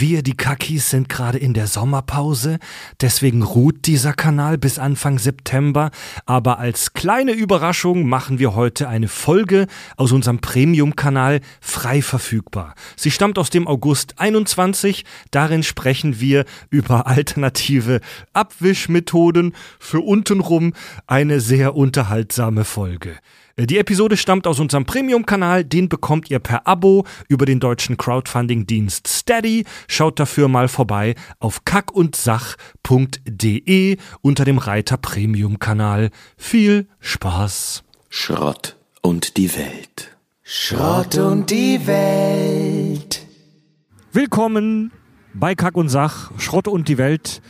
Wir, die Kakis, sind gerade in der Sommerpause, deswegen ruht dieser Kanal bis Anfang September, aber als kleine Überraschung machen wir heute eine Folge aus unserem Premium-Kanal frei verfügbar. Sie stammt aus dem August 21, darin sprechen wir über alternative Abwischmethoden für untenrum eine sehr unterhaltsame Folge. Die Episode stammt aus unserem Premium-Kanal, den bekommt ihr per Abo über den deutschen Crowdfunding-Dienst Steady. Schaut dafür mal vorbei auf kackundsach.de unter dem Reiter Premium-Kanal. Viel Spaß! Schrott und die Welt. Schrott und die Welt. Willkommen bei Kack und Sach, Schrott und die Welt.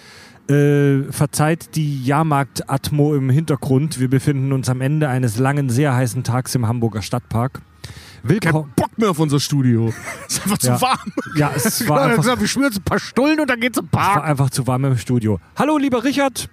Äh, verzeiht die Jahrmarkt-Atmo im Hintergrund. Wir befinden uns am Ende eines langen, sehr heißen Tags im Hamburger Stadtpark. Willkommen. Bock mehr auf unser Studio. ist einfach zu Ja. warm. Ja, es war einfach, gesagt, wir schmieren jetzt ein paar Stullen und dann geht's im es war Park. einfach zu warm im Studio. Hallo, lieber Richard.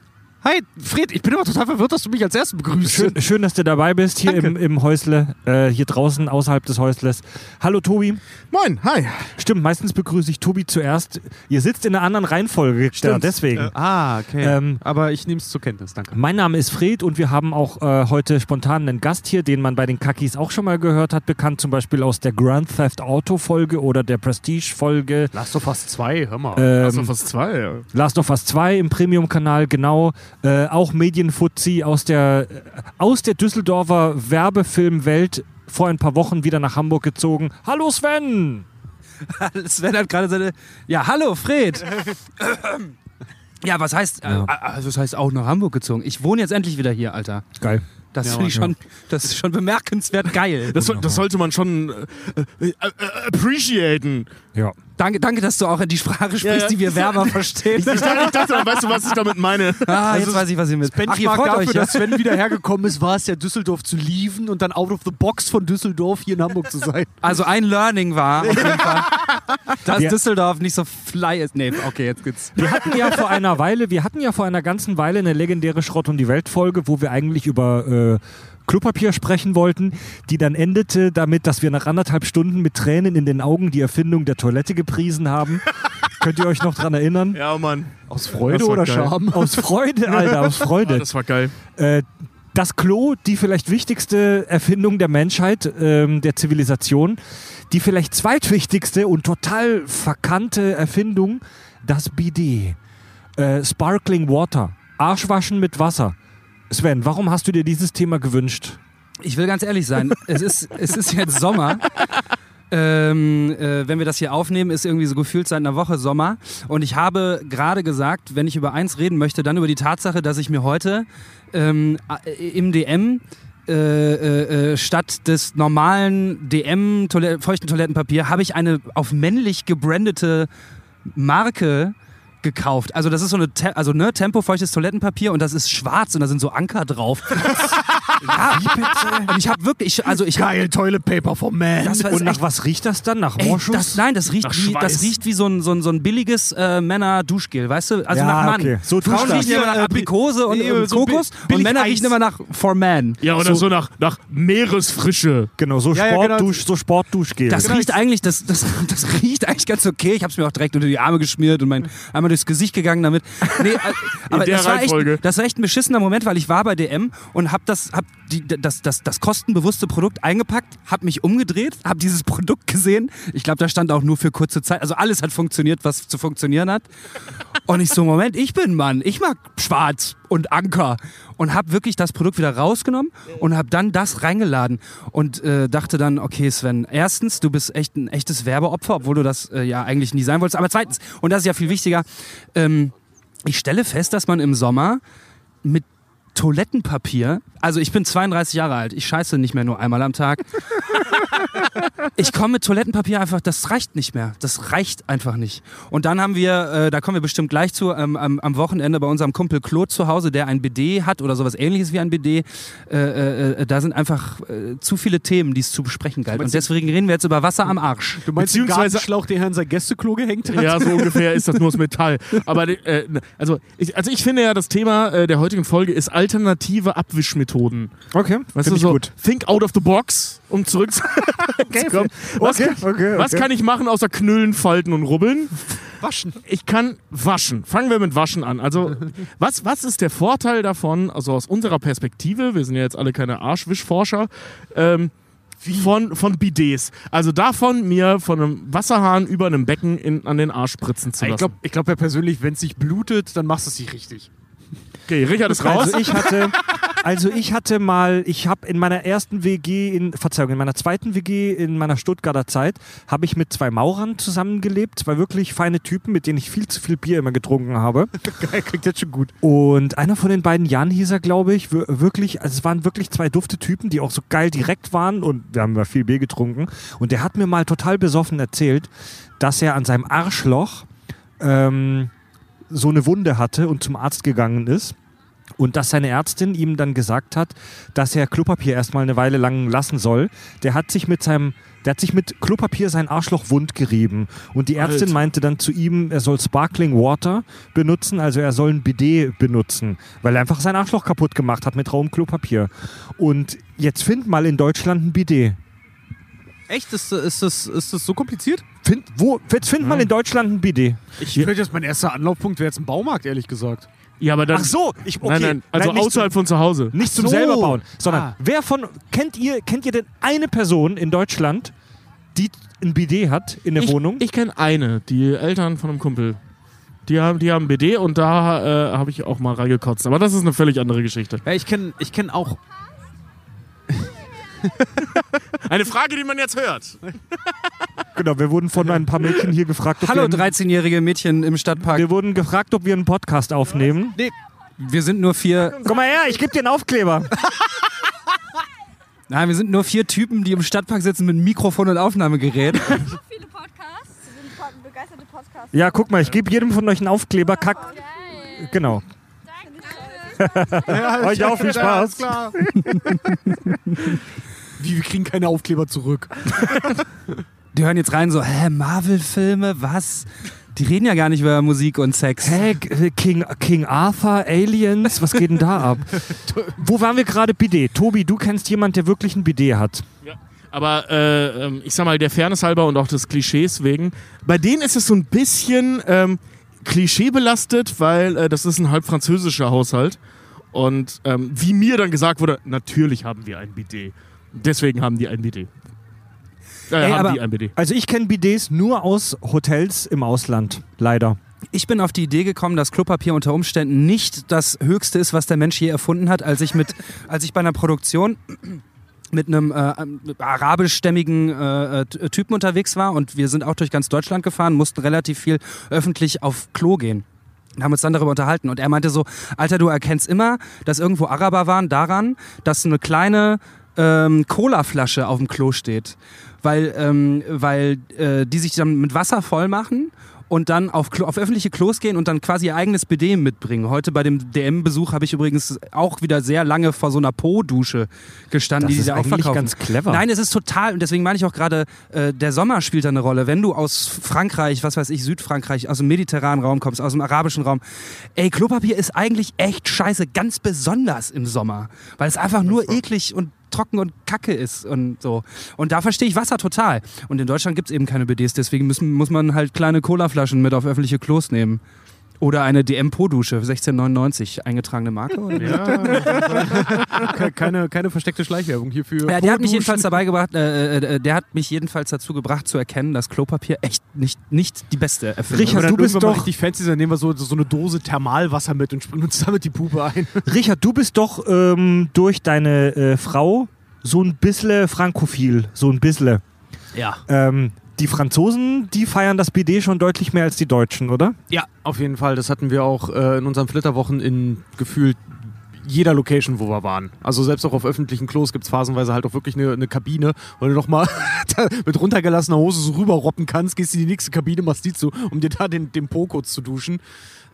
Hi, Fred, ich bin immer total verwirrt, dass du mich als Ersten begrüßt. Schön, schön dass du dabei bist, hier Danke. im, im Häusle, äh, hier draußen, außerhalb des Häusles. Hallo, Tobi. Moin, hi. Stimmt, meistens begrüße ich Tobi zuerst. Ihr sitzt in einer anderen Reihenfolge, ja, deswegen. Ah, okay. Ähm, Aber ich nehme es zur Kenntnis, danke. Mein Name ist Fred und wir haben auch äh, heute spontan einen Gast hier, den man bei den Kakis auch schon mal gehört hat, bekannt zum Beispiel aus der Grand Theft Auto Folge oder der Prestige Folge. Last of Us 2, hör mal. Ähm, du fast zwei? Ja. Last of Us 2 im Premium-Kanal, genau. Äh, auch Medienfuzzi aus der, äh, aus der Düsseldorfer Werbefilmwelt vor ein paar Wochen wieder nach Hamburg gezogen. Hallo Sven! Sven hat gerade seine. Ja, hallo, Fred. ja, was heißt. Ja. Äh, also, das heißt auch nach Hamburg gezogen. Ich wohne jetzt endlich wieder hier, Alter. Geil. Das Ja, finde ich ja. schon, das ist schon bemerkenswert geil. Das, das sollte man schon äh, äh, appreciaten. Ja. Danke, danke, dass du auch die Sprache sprichst, ja. die wir Werber verstehen. Ich dachte, ich dachte, weißt du, was ich damit meine? ah, jetzt weiß ich, was ihr mit. Ach, ihr Benchmark freut dafür, euch, ja? dass Sven wieder hergekommen ist, war es ja Düsseldorf zu lieven und dann out of the box von Düsseldorf hier in Hamburg zu sein. Also ein Learning war auf jeden Fall, dass Ja. Düsseldorf nicht so fly ist. Nee, okay, jetzt geht's. Wir hatten ja vor einer Weile, wir hatten ja vor einer ganzen Weile eine legendäre Schrott und die Welt Folge, wo wir eigentlich über äh, Klopapier sprechen wollten, die dann endete damit, dass wir nach anderthalb Stunden mit Tränen in den Augen die Erfindung der Toilette gepriesen haben. Könnt ihr euch noch dran erinnern? Ja, Mann. Aus Freude oder geil. Scham? Aus Freude, Alter, aus Ah, Freude. das war geil. Äh, das Klo, die vielleicht wichtigste Erfindung der Menschheit, ähm, der Zivilisation. Die vielleicht zweitwichtigste und total verkannte Erfindung, das Bidet. Äh, Sparkling Water. Arschwaschen mit Wasser. Sven, warum hast du dir dieses Thema gewünscht? Ich will ganz ehrlich sein, es ist, es ist jetzt Sommer. Ähm, äh, wenn wir das hier aufnehmen, ist irgendwie so gefühlt seit einer Woche Sommer. Und ich habe gerade gesagt, wenn ich über eins reden möchte, dann über die Tatsache, dass ich mir heute ähm, äh, im DM äh, äh, äh, statt des normalen DM -Toilett feuchten Toilettenpapier habe ich eine auf männlich gebrandete Marke gekauft. Also das ist so eine Te also ne Tempo feuchtes Toilettenpapier und das ist schwarz und da sind so Anker drauf. ja, und ich habe wirklich ich, also ich hab, Geil, Toilet Paper vom Man. das war Und nach echt, was riecht das dann? Nach Moschus? das, nein, das riecht wie das riecht wie so ein, so ein, so ein billiges äh, Männer-Duschgel, weißt du? Also Ja, nach Mann. okay. So Frauen riechen immer nach äh, Aprikose und, und so Kokos und Männer Eis. riechen immer nach For Man. Ja, oder so, nach, nach Meeresfrische. genau, so Ja, ja, genau. Sportdusch, so Sportduschgel. Das Genau, riecht ich- eigentlich, das, das, das riecht eigentlich ganz okay. Ich habe es mir auch direkt unter die Arme geschmiert und mein, einmal durchs Gesicht gegangen damit. Nee, äh, aber der das, war echt, das war echt ein beschissener Moment, weil ich war bei DM und habe das, hab die, das, das, das kostenbewusste Produkt eingepackt, habe mich umgedreht, habe dieses Produkt gesehen. Ich glaube, da stand auch nur für kurze Zeit. Also alles hat funktioniert, was zu funktionieren hat. Und ich so, Moment, ich bin Mann, ich mag schwarz und Anker. Und habe wirklich das Produkt wieder rausgenommen und habe dann das reingeladen und äh, dachte dann, okay Sven, erstens, du bist echt ein echtes Werbeopfer, obwohl du das äh, ja eigentlich nie sein wolltest. Aber zweitens, und das ist ja viel wichtiger, ähm, ich stelle fest, dass man im Sommer mit Toilettenpapier, also ich bin 32 Jahre alt, ich scheiße nicht mehr nur einmal am Tag. Ich komme mit Toilettenpapier einfach, das reicht nicht mehr. Das reicht einfach nicht. Und dann haben wir, äh, da kommen wir bestimmt gleich zu, ähm, am, am Wochenende bei unserem Kumpel Claude zu Hause, der ein BD hat oder sowas ähnliches wie ein BD. Äh, äh, äh, da sind einfach äh, zu viele Themen, die es zu besprechen galt. Und deswegen reden wir jetzt über Wasser am Arsch. Du meinst den Beziehungsweise- Gartenschlauch, der hier an sein Gästeklo gehängt hat? Ja, so ungefähr ist das nur aus Metall. Aber äh, also, ich, also ich finde ja, das Thema äh, der heutigen Folge ist alternative Abwischmethoden. okay, Weißt du, ich so gut. think out of the box, um zurückzukommen. was, okay, okay, was okay. kann ich machen außer knüllen, falten und rubbeln? Waschen. Ich kann waschen. Fangen wir mit Waschen an. Also, was, was ist der Vorteil davon, also aus unserer Perspektive, wir sind ja jetzt alle keine Arschwischforscher, ähm, von, von Bidets. Also davon, mir von einem Wasserhahn über einem Becken in, an den Arsch spritzen zu lassen. Ich glaube ich glaub ja persönlich, wenn es sich blutet, dann machst du es nicht richtig. Okay, Richard ist raus. Also ich hatte, also ich hatte mal, ich habe in meiner ersten WG, in, Verzeihung, in meiner zweiten WG in meiner Stuttgarter Zeit, habe ich mit zwei Maurern zusammengelebt, zwei wirklich feine Typen, mit denen ich viel zu viel Bier immer getrunken habe. Geil, klingt jetzt schon gut. Und einer von den beiden Jan hieß er, glaube ich, wir- wirklich, also es waren wirklich zwei dufte Typen, die auch so geil direkt waren und wir haben ja viel Bier getrunken. Und der hat mir mal total besoffen erzählt, dass er an seinem Arschloch ähm, so eine Wunde hatte und zum Arzt gegangen ist. Und dass seine Ärztin ihm dann gesagt hat, dass er Klopapier erstmal eine Weile lang lassen soll. Der hat sich mit seinem, der hat sich mit Klopapier sein Arschloch wund gerieben. Und die Ärztin Alter. meinte dann zu ihm, er soll Sparkling Water benutzen, also er soll ein Bidet benutzen, weil er einfach sein Arschloch kaputt gemacht hat mit rauem Klopapier. Und jetzt find mal in Deutschland ein Bidet. Echt? Ist, ist, das, ist das so kompliziert? Find, wo, jetzt find mal in Deutschland ein Bidet. Ich würde jetzt mein erster Anlaufpunkt wäre jetzt ein Baumarkt, ehrlich gesagt. ja, aber dann. Ach so, ich, okay. Nein, nein, also nicht außerhalb von zu Hause. Nicht zum so. selber bauen, sondern Ah. wer von kennt ihr kennt ihr denn eine Person in Deutschland, die ein Bidet hat in der ich, Wohnung? Ich kenne eine, die Eltern von einem Kumpel. Die haben, die haben BD und da äh, habe ich auch mal reingekotzt. Aber das ist eine völlig andere Geschichte. Ja, ich kenne ich kenn auch. Eine Frage, die man jetzt hört. genau, wir wurden von ein paar Mädchen hier gefragt, ob Hallo, wir, 13-jährige Mädchen im Stadtpark. wir wurden gefragt, ob wir einen Podcast aufnehmen. Wir sind nur vier. Komm mal her, ich gebe dir einen Aufkleber. Nein, wir sind nur vier Typen, die im Stadtpark sitzen mit Mikrofon und Aufnahmegerät. viele Podcasts. Sie sind begeisterte Podcasts. Ja, guck mal, ich gebe jedem von euch einen Aufkleber. Kack. Geil. Genau. Danke. Euch auch viel Spaß. klar. Wie, wir kriegen keine Aufkleber zurück. Die hören jetzt rein so, hä, Marvel-Filme, was? Die reden ja gar nicht über Musik und Sex. Hä, King, King Arthur, Aliens, was geht denn da ab? Wo waren wir gerade? Bidet. Tobi, du kennst jemanden, der wirklich ein Bidet hat. Aber äh, ähm, ich sag mal, der Fairness halber und auch des Klischees wegen, bei denen ist es so ein bisschen ähm, klischeebelastet, weil äh, das ist ein halb französischer Haushalt. Und ähm, wie mir dann gesagt wurde, natürlich haben wir ein Bidet. Deswegen haben die ein Bidet. Äh, Ey, haben aber- die ein Bidet. Also ich kenne Bidets nur aus Hotels im Ausland. Leider. Ich bin auf die Idee gekommen, dass Klopapier unter Umständen nicht das Höchste ist, was der Mensch je erfunden hat, als ich, mit, als ich bei einer Produktion mit einem äh, arabischstämmigen äh, äh, Typen unterwegs war und wir sind auch durch ganz Deutschland gefahren, mussten relativ viel öffentlich auf Klo gehen. Und haben uns dann darüber unterhalten. Und er meinte so, Alter, du erkennst immer, dass irgendwo Araber waren daran, dass eine kleine ähm, Colaflasche auf dem Klo steht. Weil, ähm, weil äh, die sich dann mit Wasser voll machen und dann auf, Klo, auf öffentliche Klos gehen und dann quasi ihr eigenes BD mitbringen. Heute bei dem DM-Besuch habe ich übrigens auch wieder sehr lange vor so einer Po-Dusche gestanden, Das die ist die da auch eigentlich verkaufen. ganz clever. Nein, es ist total, und deswegen meine ich auch gerade, äh, der Sommer spielt da eine Rolle. Wenn du aus Frankreich, was weiß ich, Südfrankreich, aus dem mediterranen Raum kommst, aus dem arabischen Raum, ey, Klopapier ist eigentlich echt scheiße, ganz besonders im Sommer. Weil es einfach nur eklig und trocken und kacke ist und so. Und da verstehe ich Wasser total. Und in Deutschland gibt es eben keine BDs, deswegen müssen, muss man halt kleine Colaflaschen mit auf öffentliche Klos nehmen. Oder eine DM-Po-Dusche, 1699, eingetragene Marke? Oder? Ke- keine, keine versteckte Schleichwerbung hierfür. Ja, der hat mich jedenfalls dabei gebracht, äh, äh, der hat mich jedenfalls dazu gebracht zu erkennen, dass Klopapier echt nicht, nicht die beste Erfindung Richard, Wenn wir du bist doch- richtig fancy, dann nehmen wir so, so eine Dose Thermalwasser mit und springen uns damit die Puppe ein. Richard, du bist doch ähm, durch deine äh, Frau so ein bisschen frankophil. So ein bisschen. Ja. Ähm, die Franzosen, die feiern das BD schon deutlich mehr als die Deutschen, oder? Ja, auf jeden Fall. Das hatten wir auch äh, in unseren Flitterwochen in gefühlt jeder Location, wo wir waren. Also selbst auch auf öffentlichen Klos gibt es phasenweise halt auch wirklich eine, eine Kabine, wo du nochmal mit runtergelassener Hose so rüberroppen kannst, gehst in die nächste Kabine, machst die zu, um dir da den, den Po kurz zu duschen.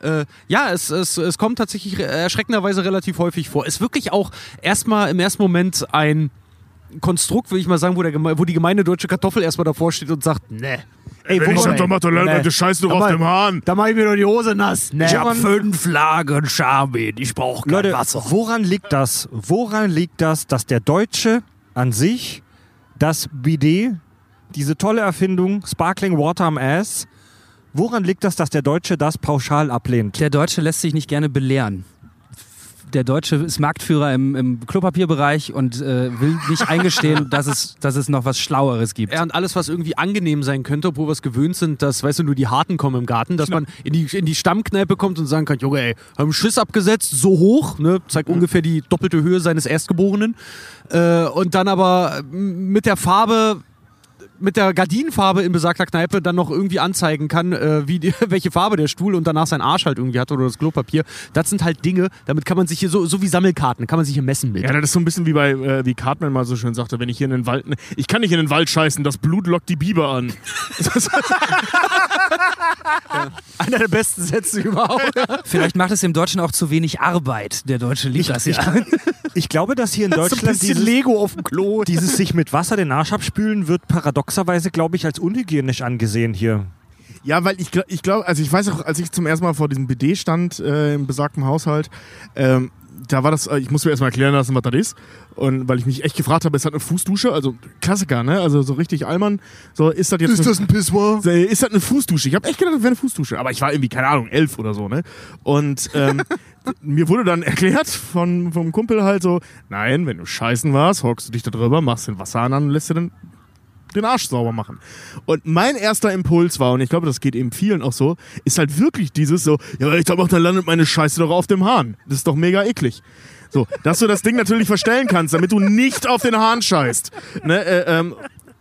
Äh, ja, es, es, es kommt tatsächlich erschreckenderweise relativ häufig vor. Ist wirklich auch erstmal im ersten Moment ein Konstrukt, würde ich mal sagen, wo, der, Geme- wo die gemeine deutsche Kartoffel erstmal davor steht und sagt, ne. Ey, Wenn ich woran, sag, Tomaten, du scheißt doch auf dem Hahn. Da mach ich mir doch die Hose nass. Ne. Ich hab fünf Lagen Charmin, ich brauche kein Leute, Wasser. woran liegt das? Woran liegt das, dass der Deutsche an sich das BD, diese tolle Erfindung Sparkling Water am Ass, Woran liegt das, dass der Deutsche das pauschal ablehnt? Der Deutsche lässt sich nicht gerne belehren. Der Deutsche ist Marktführer im, im Klopapierbereich und äh, will nicht eingestehen, dass es, dass es noch was Schlaueres gibt. Ja, und alles, was irgendwie angenehm sein könnte, obwohl wir es gewöhnt sind, dass, weißt du, nur die Harten kommen im Garten, dass man in die, in die Stammkneipe kommt und sagen kann, Junge, ey, haben Schiss abgesetzt, so hoch, ne, zeigt ungefähr die doppelte Höhe seines Erstgeborenen. Äh, und dann aber mit der Farbe mit der Gardinenfarbe in besagter Kneipe dann noch irgendwie anzeigen kann, äh, wie die, welche Farbe der Stuhl und danach sein Arsch halt irgendwie hat oder das Klopapier. Das sind halt Dinge, damit kann man sich hier so, so wie Sammelkarten, kann man sich hier messen mit. Ja, das ist so ein bisschen wie bei, äh, wie Cartman mal so schön sagte, wenn ich hier in den Wald, ich kann nicht in den Wald scheißen, das Blut lockt die Biber an. Einer der besten Sätze überhaupt. Vielleicht macht es dem Deutschen auch zu wenig Arbeit. Der Deutsche liebt das ja. Ich glaube, dass hier in so ein Deutschland bisschen dieses, Lego auf dem Klo. dieses sich mit Wasser den Arsch abspülen wird paradoxerweise, glaube ich, als unhygienisch angesehen hier. Ja, weil ich, ich glaube, also ich weiß auch, als ich zum ersten Mal vor diesem BD stand, äh, im besagten Haushalt, ähm, da war das, äh, ich muss mir erstmal erklären lassen, was das ist. Und weil ich mich echt gefragt habe, es hat eine Fußdusche, also Klassiker, ne? Also so richtig Allmann. So, ist das jetzt. Ist das ein Pissoir? Ist das eine Fußdusche? Ich habe echt gedacht, das wäre eine Fußdusche. Aber ich war irgendwie, keine Ahnung, elf oder so, ne? Und ähm, mir wurde dann erklärt von, vom Kumpel halt so, nein, wenn du scheißen warst, hockst du dich da drüber, machst den Wasserhahn an und lässt dir dann den Arsch sauber machen. Und mein erster Impuls war, und ich glaube, das geht eben vielen auch so, ist halt wirklich dieses so, ja, ich glaube, dann landet meine Scheiße doch auf dem Hahn. Das ist doch mega eklig. So, dass du das Ding natürlich verstellen kannst, damit du nicht auf den Hahn scheißt. Ne, äh, ähm,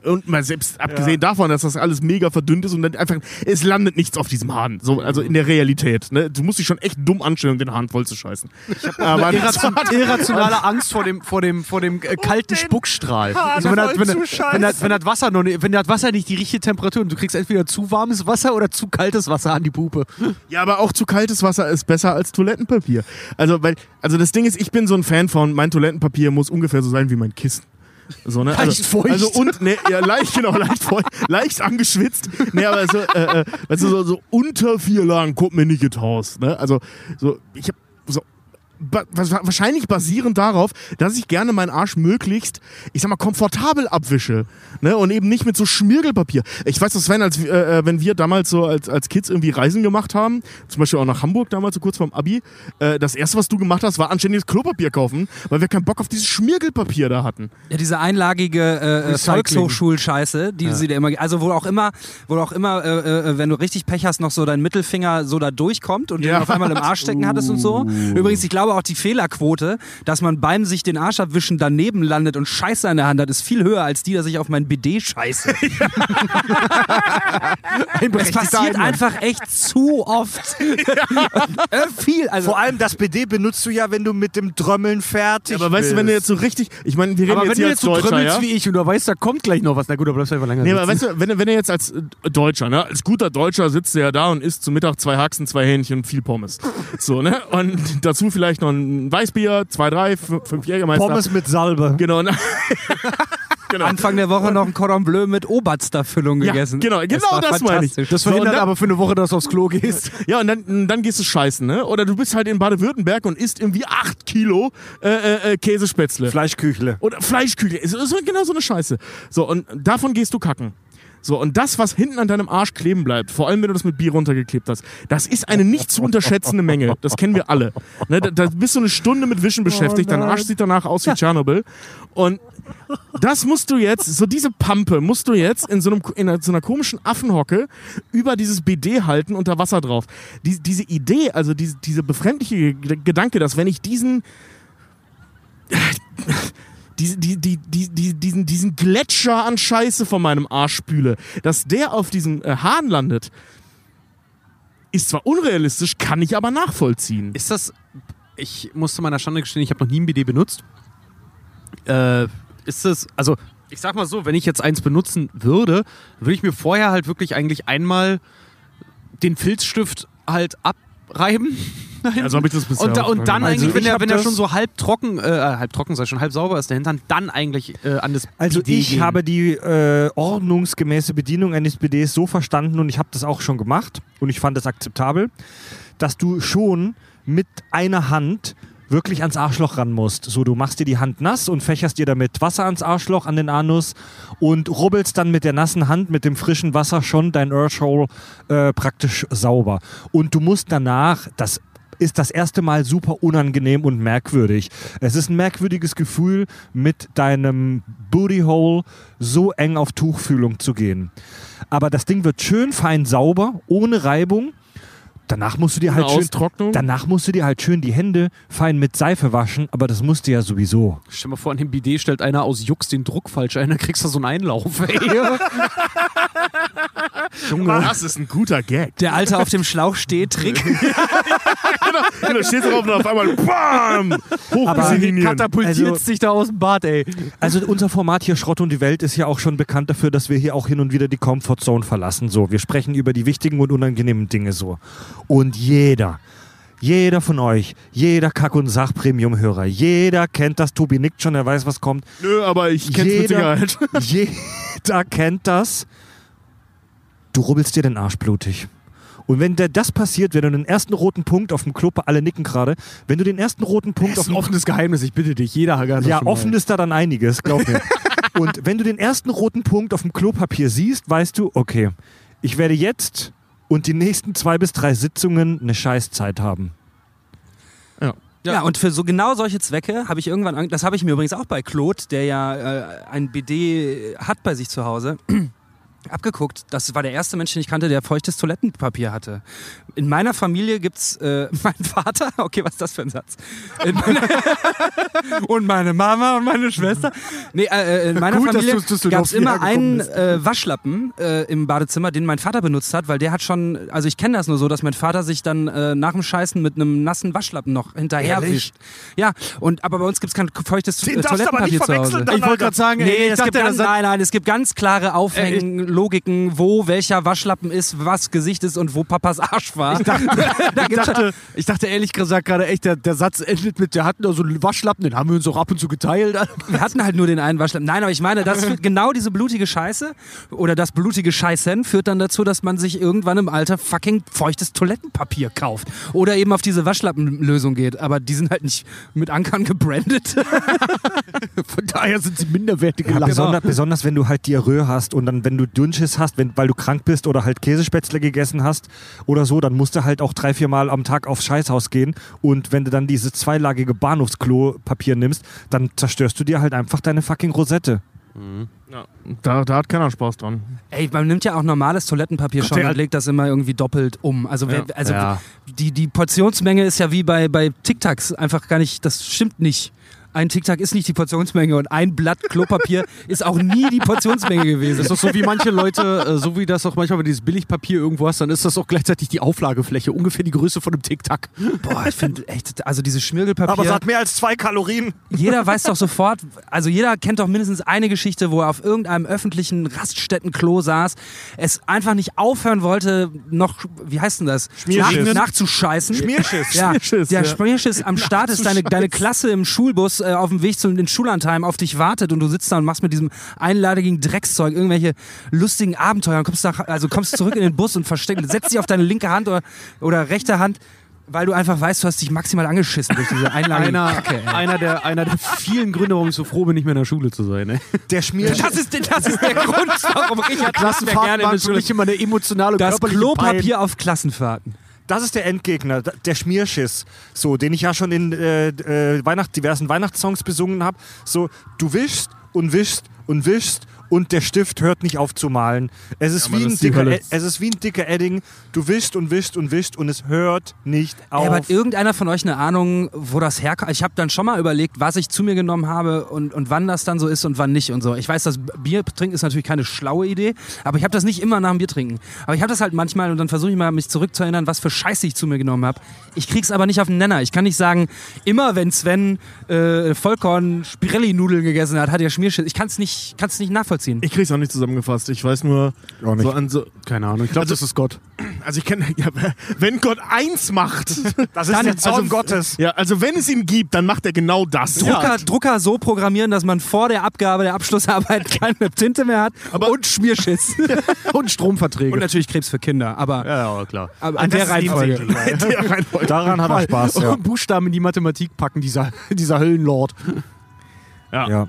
und mal selbst abgesehen davon, dass das alles mega verdünnt ist und dann einfach, es landet nichts auf diesem Hahn. So, also in der Realität. Ne? Du musst dich schon echt dumm anstellen, um den Hahn voll zu scheißen. Aber das Irration, irrationale Angst vor dem, vor dem, vor dem äh, kalten Spuckstrahl. Also wenn, das, wenn, wenn, das, wenn, das Wasser noch nicht, wenn das Wasser nicht die richtige Temperatur und du kriegst entweder zu warmes Wasser oder zu kaltes Wasser an die Pupe. Ja, aber auch zu kaltes Wasser ist besser als Toilettenpapier. Also, weil, also das Ding ist, ich bin so ein Fan von, mein Toilettenpapier muss ungefähr so sein wie mein Kissen. So, ne? Leicht also, feucht. Also und, ne, ja, leicht, genau, leicht feucht, leicht angeschwitzt. Nee, aber so, äh, äh, weißt du, so, so unter vier Lagen kommt mir nicht ins Haus. Ne? Also, so, ich hab so. Ba- Wahrscheinlich basierend darauf, dass ich gerne meinen Arsch möglichst, ich sag mal, komfortabel abwische. Ne? Und eben nicht mit so Schmirgelpapier. Ich weiß, das Sven, als, äh, äh, wenn wir damals so als, als Kids irgendwie Reisen gemacht haben, zum Beispiel auch nach Hamburg damals, so kurz vorm Abi, äh, das erste, was du gemacht hast, war anständiges Klopapier kaufen, weil wir keinen Bock auf dieses Schmirgelpapier da hatten. Ja, diese einlagige äh, äh. Volkshochschulscheiße, die sie dir immer, also wo auch immer, wo auch immer, äh, äh, wenn du richtig Pech hast, noch so dein Mittelfinger so da durchkommt und Ja. den auf einmal im Arsch stecken hattest und so. Übrigens, ich glaube auch die Fehlerquote, dass man beim sich den Arsch abwischen daneben landet und Scheiße in der Hand hat, ist viel höher als die, dass ich auf mein BD scheiße. Es passiert einfach echt zu oft. äh, viel. Also, Vor allem das BD benutzt du ja, wenn du mit dem Drömmeln fertig aber weißt du, wenn du jetzt so richtig, ich meine, wir reden Aber jetzt wenn du jetzt so trümmelst ja? wie ich und du weißt, da kommt gleich noch was, na gut, aber bleibst einfach länger Nee, aber weißt du, wenn, du- wenn du jetzt als äh, Deutscher, ne, als guter Deutscher sitzt du ja da und isst zu Mittag zwei Haxen, zwei Hähnchen und viel Pommes. So, ne? Und dazu vielleicht noch ein Weißbier, zwei, drei, fünf, Jägermeister. Pommes mit Salbe. Genau. genau. Anfang der Woche noch ein Cordon Bleu mit Oberster-Füllung Ja, gegessen. genau, genau war das meine ich. das So, verhindert dann- aber für eine Woche, dass du aufs Klo gehst. Ja, und dann, dann gehst du scheißen, ne? Oder du bist halt in Baden-Württemberg und isst irgendwie acht Kilo äh, äh, äh, Käsespätzle. Fleischküchle. Oder Fleischkügel. Ist ist genau so eine Scheiße. So, und davon gehst du kacken. So, und das, was hinten an deinem Arsch kleben bleibt, vor allem wenn du das mit Bier runtergeklebt hast, das ist eine nicht zu unterschätzende Menge. Das kennen wir alle. Ne, da, da bist du eine Stunde mit Wischen beschäftigt, dein Arsch sieht danach aus wie Tschernobyl. Und das musst du jetzt, so diese Pampe musst du jetzt in so, einem, in einer, so einer komischen Affenhocke über dieses BD halten da Wasser drauf. Die, diese Idee, also diese, diese befremdliche Gedanke, dass wenn ich diesen die, die, die, die, die, diesen, diesen Gletscher an Scheiße von meinem Arsch spüle, dass der auf diesem äh, Hahn landet, ist zwar unrealistisch, kann ich aber nachvollziehen. Ist das. Ich muss zu meiner Schande gestehen, ich habe noch nie ein BD benutzt. Äh, ist das. Also, ich sag mal so, wenn ich jetzt eins benutzen würde, würde ich mir vorher halt wirklich eigentlich einmal den Filzstift halt abreiben. Also habe ich das bisher Und, und dann Also eigentlich, wenn der, wenn das- schon so halb trocken, äh, halb trocken sei, schon halb sauber ist, der Hintern, dann eigentlich äh, an das Also BD ich gehen. habe die äh, ordnungsgemäße Bedienung eines BDs so verstanden und ich habe das auch schon gemacht und ich fand es akzeptabel, dass du schon mit einer Hand wirklich ans Arschloch ran musst. So, du machst dir die Hand nass und fächerst dir damit Wasser ans Arschloch, an den Anus und rubbelst dann mit der nassen Hand, mit dem frischen Wasser schon dein Urshole äh, praktisch sauber. Und du musst danach, das ist das erste Mal super unangenehm und merkwürdig. Es ist ein merkwürdiges Gefühl, mit deinem Bootyhole so eng auf Tuchfühlung zu gehen. Aber das Ding wird schön fein sauber, ohne Reibung. Danach musst du dir halt schön, danach musst du dir halt schön die Hände fein mit Seife waschen, aber das musst du ja sowieso. Stell dir mal vor, an dem Bidet stellt einer aus Jux den Druck falsch ein, dann kriegst du so einen Einlauf. Ey. Das ist ein guter Gag. Der Alte auf dem Schlauch steht, Trick. da stehst du drauf und auf einmal BAM! Hochdesignieren. Katapultiert Also- sich da aus dem Bad, ey. Also unser Format hier Schrott und die Welt ist ja auch schon bekannt dafür, dass wir hier auch hin und wieder die Comfortzone verlassen. So, wir sprechen über die wichtigen und unangenehmen Dinge so. Und jeder, jeder von euch, jeder Kack- und Sach-Premium-Hörer, jeder kennt das. Tobi nickt schon, er weiß, was kommt. Nö, aber ich kenn's mit Jeder, Sicherheit. jeder kennt das. Du rubbelst dir den Arsch blutig. Und wenn dir das passiert, wenn du den ersten roten Punkt auf dem Klo, alle nicken gerade, wenn du den ersten roten Punkt Das auf ist ein dem offenes Geheimnis, ich bitte dich. Jeder hat das ja, offen ist da dann einiges, glaub mir. Und wenn du den ersten roten Punkt auf dem Klopapier siehst, weißt du, okay, ich werde jetzt und die nächsten zwei bis drei Sitzungen eine Scheißzeit haben. Ja. und für so genau solche Zwecke habe ich irgendwann, an- das habe ich mir übrigens auch bei Claude, der ja äh, ein BD hat bei sich zu Hause, abgeguckt. Das war der erste Mensch, den ich kannte, der feuchtes Toilettenpapier hatte. In meiner Familie gibt's äh, meinen Vater, okay, was ist das für ein Satz? In meiner und meine Mama und meine Schwester. Nee, äh, in meiner Gut, Familie gab es immer einen äh, Waschlappen äh, im Badezimmer, den mein Vater benutzt hat, weil der hat schon, also ich kenne das nur so, dass mein Vater sich dann äh, nach dem Scheißen mit einem nassen Waschlappen noch hinterher Ehrlich? wischt. Ja, und aber bei uns gibt es kein feuchtes Den äh, Toilettenpapier zu Hause. Ich wollte gerade sagen, Nee, es gibt ganz, nein, nein, es gibt ganz klare Aufhängen, Logiken, wo welcher Waschlappen ist, was Gesicht ist und wo Papas Arsch war. Ich dachte, ich dachte ehrlich gesagt gerade echt, der, der Satz endet mit, der hatten da so einen Waschlappen, den haben wir uns auch ab und zu geteilt. Wir hatten halt nur den einen Waschlappen. Nein, aber ich meine, das führt, genau diese blutige Scheiße oder das blutige Scheißen führt dann dazu, dass man sich irgendwann im Alter fucking feuchtes Toilettenpapier kauft. Oder eben auf diese Waschlappenlösung geht. Aber die sind halt nicht mit Ankern gebrandet. Von daher sind sie minderwertige Ja, Lappen. besonders, besonders wenn du halt Diarrhoe hast und dann, wenn du Dünnschiss hast, wenn, weil du krank bist oder halt Käsespätzle gegessen hast oder so, dann musst du halt auch drei, vier Mal am Tag aufs Scheißhaus gehen. Und wenn du dann dieses zweilagige Bahnhofsklo-Papier nimmst, dann zerstörst du dir halt einfach deine fucking Rosette. Ja, da, da hat keiner Spaß dran. Ey, man nimmt ja auch normales Toilettenpapier schon und legt das immer irgendwie doppelt um. Also, wer, also Ja. die, die Portionsmenge ist ja wie bei, bei Tic-Tacs einfach gar nicht, das stimmt nicht. Ein Tic-Tac ist nicht die Portionsmenge und ein Blatt Klopapier ist auch nie die Portionsmenge gewesen. Das ist doch so wie manche Leute, äh, so wie das auch manchmal, wenn du dieses Billigpapier irgendwo hast, dann ist das auch gleichzeitig die Auflagefläche, ungefähr die Größe von einem Tic-Tac. Boah, ich finde echt, also dieses Schmirgelpapier. Aber es hat mehr als zwei Kalorien. jeder weiß doch sofort, also jeder kennt doch mindestens eine Geschichte, wo er auf irgendeinem öffentlichen Raststättenklo saß, es einfach nicht aufhören wollte, noch, wie heißt denn das? Schmierschiss. Nach, nachzuscheißen. Schmierschiss. Ja, Schmierschiss, der ja. Schmierschiss am Start ist, deine, deine Klasse im Schulbus äh, auf dem Weg zum den Schullandheim auf dich wartet und du sitzt da und machst mit diesem einladigen Dreckszeug irgendwelche lustigen Abenteuer und kommst, nach, also kommst zurück in den Bus und versteckst, setzt dich auf deine linke Hand oder, oder rechte Hand, weil du einfach weißt, du hast dich maximal angeschissen durch diese einladende Einer, Kacke. ey. einer, der, einer der vielen Gründe, warum ich so froh bin, nicht mehr in der Schule zu sein. Ne? Der Schmierschiss. Das ist, das ist der Grund, warum Richard Klassenfahrten gerne in der für Schule mich immer eine emotionale Das Klopapier Pein. auf Klassenfahrten. Das ist der Endgegner, der Schmierschiss, so, den ich ja schon in äh, äh, Weihnacht, diversen Weihnachtssongs besungen habe. So, du wischst und wischst und wischst und der Stift hört nicht auf zu malen. Es ist, Ja, wie, ein dicker, Hölle. Es ist wie ein dicker Edding. Du wischst und wischst und wischst und es hört nicht auf. Ey, aber hat irgendeiner von euch eine Ahnung, wo das herkommt? Ich habe dann schon mal überlegt, was ich zu mir genommen habe und, und wann das dann so ist und wann nicht und so. Ich weiß, das Bier trinken ist natürlich keine schlaue Idee, aber ich habe das nicht immer nach dem Bier trinken. Aber ich habe das halt manchmal und dann versuche ich mal, mich zurückzuerinnern, was für Scheiße ich zu mir genommen habe. Ich krieg's aber nicht auf den Nenner. Ich kann nicht sagen, immer wenn Sven äh, Vollkorn Spirelli-Nudeln gegessen hat, hat er Schmierschiss. Ich kann es nicht, kann's nicht nachvollziehen. Ich krieg's auch nicht zusammengefasst. Ich weiß nur, Auch nicht. so an so. Keine Ahnung, ich glaube, Also- das ist Gott. Also ich kenne, ja, wenn Gott eins macht, Das ist der Zorn Gottes. ja, also wenn es ihn gibt, dann macht er genau das. Drucker, Drucker so programmieren, dass man vor der Abgabe der Abschlussarbeit keine Tinte mehr hat und Schmierschiss. Und Stromverträge. und natürlich Krebs für Kinder, aber, ja, ja, klar. aber in der Reihenfolge. Der Reihenfolge. Daran hat er Spaß, ja. Buchstaben in die Mathematik packen, dieser, dieser Höllenlord. ja. Ja,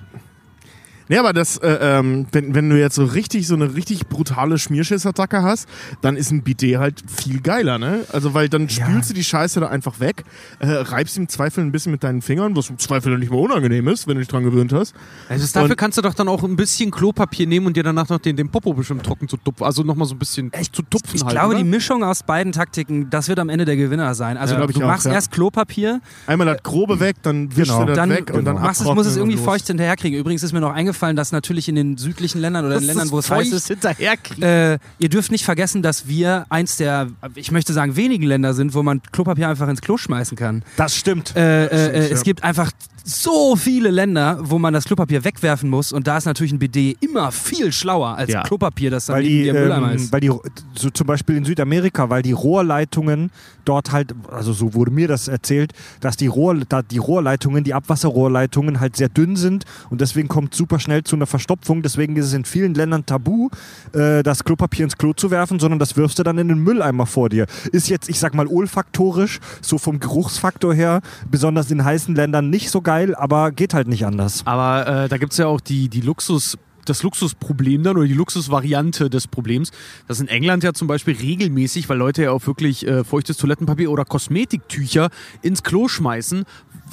aber das, äh, ähm, wenn, wenn du jetzt so richtig, so eine richtig brutale Schmierschissattacke hast, dann ist ein Bidet halt viel geiler, ne? Also, weil dann spülst du die Scheiße da einfach weg, äh, reibst im Zweifel ein bisschen mit deinen Fingern, was im Zweifel nicht mehr unangenehm ist, wenn du dich dran gewöhnt hast. Also dafür Und- kannst du doch dann auch ein bisschen Klopapier nehmen und dir danach noch den, den Popo bestimmt trocken zu tupfen. Also nochmal so ein bisschen zu tupfen Ich halt. glaube, oder? die Mischung aus beiden Taktiken, das wird am Ende der Gewinner sein. Also Ja, du ich auch, machst ja. erst Klopapier, Einmal das Grobe weg, dann wischst Genau. du das dann weg und dann machst es, muss es irgendwie feucht hinterherkriegen. Übrigens ist mir noch eingefallen, dass natürlich in den südlichen Ländern oder in Ländern, wo es heiß ist, äh, ihr dürft nicht vergessen, dass wir eins der, ich möchte sagen, wenigen Länder sind, wo man Klopapier einfach ins Klo schmeißen kann. Das stimmt. Äh, äh, äh, stimmt, es ja. gibt einfach so viele Länder, wo man das Klopapier wegwerfen muss und da ist natürlich ein BD immer viel schlauer als Ja. Klopapier, das dann Weil die, Mülleimer ähm, ist. weil die, so zum Beispiel in Südamerika, weil die Rohrleitungen dort halt, also so wurde mir das erzählt, dass die, Rohr, da die Rohrleitungen, die Abwasserrohrleitungen halt sehr dünn sind und deswegen kommt super schnell zu einer Verstopfung. Deswegen ist es in vielen Ländern tabu, äh, das Klopapier ins Klo zu werfen, sondern das wirfst du dann in den Mülleimer vor dir. Ist jetzt, ich sag mal, olfaktorisch, so vom Geruchsfaktor her, besonders in heißen Ländern nicht so geil, aber geht halt nicht anders. Aber äh, da gibt es ja auch die, die Luxus, das Luxusproblem dann oder die Luxusvariante des Problems. Das in England ja zum Beispiel regelmäßig, weil Leute ja auch wirklich äh, feuchtes Toilettenpapier oder Kosmetiktücher ins Klo schmeißen.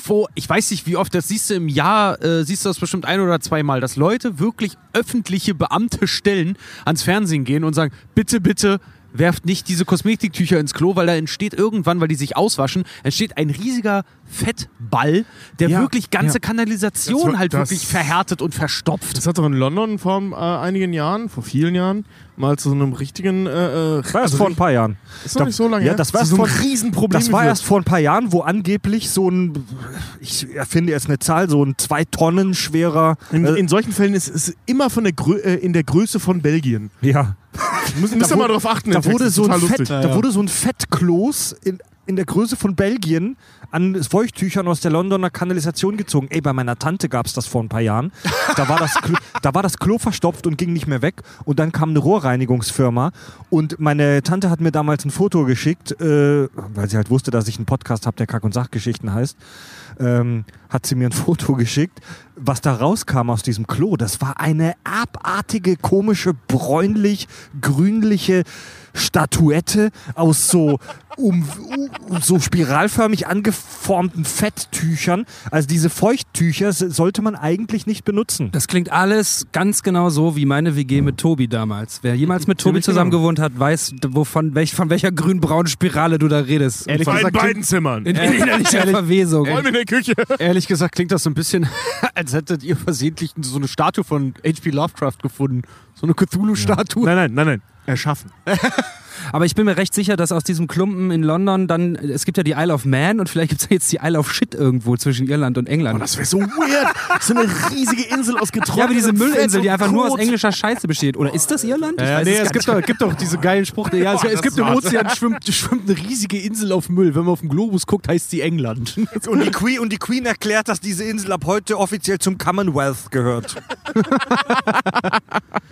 Wo, ich weiß nicht, wie oft, das siehst du im Jahr, äh, siehst du das bestimmt ein oder zweimal, dass Leute wirklich öffentliche Beamte stellen, ans Fernsehen gehen und sagen, bitte, bitte, werft nicht diese Kosmetiktücher ins Klo, weil da entsteht irgendwann, weil die sich auswaschen, entsteht ein riesiger Fettball, der Ja, wirklich ganze ja. Kanalisation Das war- halt das- wirklich verhärtet und verstopft. Das hat doch in London vor äh, einigen Jahren, vor vielen Jahren, mal zu so einem richtigen. Äh, äh, Das war erst also vor ein paar Jahren. Ist noch nicht so lange ja, her. das war so ein vor- Riesenproblem. Das war erst vor ein paar Jahren, wo angeblich so ein, ich erfinde jetzt eine Zahl, so ein zwei Tonnen schwerer. In, äh, in solchen Fällen ist es immer von der Grö äh, in der Größe von Belgien. ja. Müsst ihr wo- mal drauf achten. Da wurde, so ein Fett, lustig. da wurde so ein Fettkloß in, in der Größe von Belgien an Feuchttüchern aus der Londoner Kanalisation gezogen. Ey, bei meiner Tante gab es das vor ein paar Jahren. Da war, das Klo, da war das Klo verstopft und ging nicht mehr weg. Und dann kam eine Rohrreinigungsfirma. Und meine Tante hat mir damals ein Foto geschickt, äh, weil sie halt wusste, dass ich einen Podcast habe, der Kack- und Sachgeschichten heißt. Ähm, hat sie mir ein Foto geschickt. Was da rauskam aus diesem Klo, das war eine abartige, komische, bräunlich-grünliche Statuette aus so, um, um, so spiralförmig angeformten Fetttüchern. Also diese Feuchttücher sollte man eigentlich nicht benutzen. Das klingt alles ganz genau so wie meine WG mit Tobi damals. Wer jemals mit Tobi zusammen genau. gewohnt hat, weiß, wovon, welch, von welcher grün-braunen Spirale du da redest. Ehrlich gesagt, beiden Zimmern. In Verwesung. Vor allem in der Küche. Ehrlich gesagt klingt das so ein bisschen, als hättet ihr versehentlich so eine Statue von H.P. Lovecraft gefunden. So eine Cthulhu-Statue. Nein, nein, nein, nein. Erschaffen. Aber ich bin mir recht sicher, dass aus diesem Klumpen in London dann, es gibt ja die Isle of Man und vielleicht gibt es jetzt die Isle of Shit irgendwo zwischen Irland und England. Oh, das wäre so weird. So eine riesige Insel aus getrocknetem ja, aber diese Müllinsel, die einfach nur aus Kot. englischer Scheiße besteht. Oder ist das Irland? Ich Ja, weiß nee, es gibt doch, gibt doch diese geilen Spruch. Ja, es, es gibt im Ozean schwimmt, schwimmt eine riesige Insel auf Müll. Wenn man auf den Globus guckt, heißt sie England. Und die, Queen, und die Queen erklärt, dass diese Insel ab heute offiziell zum Commonwealth gehört.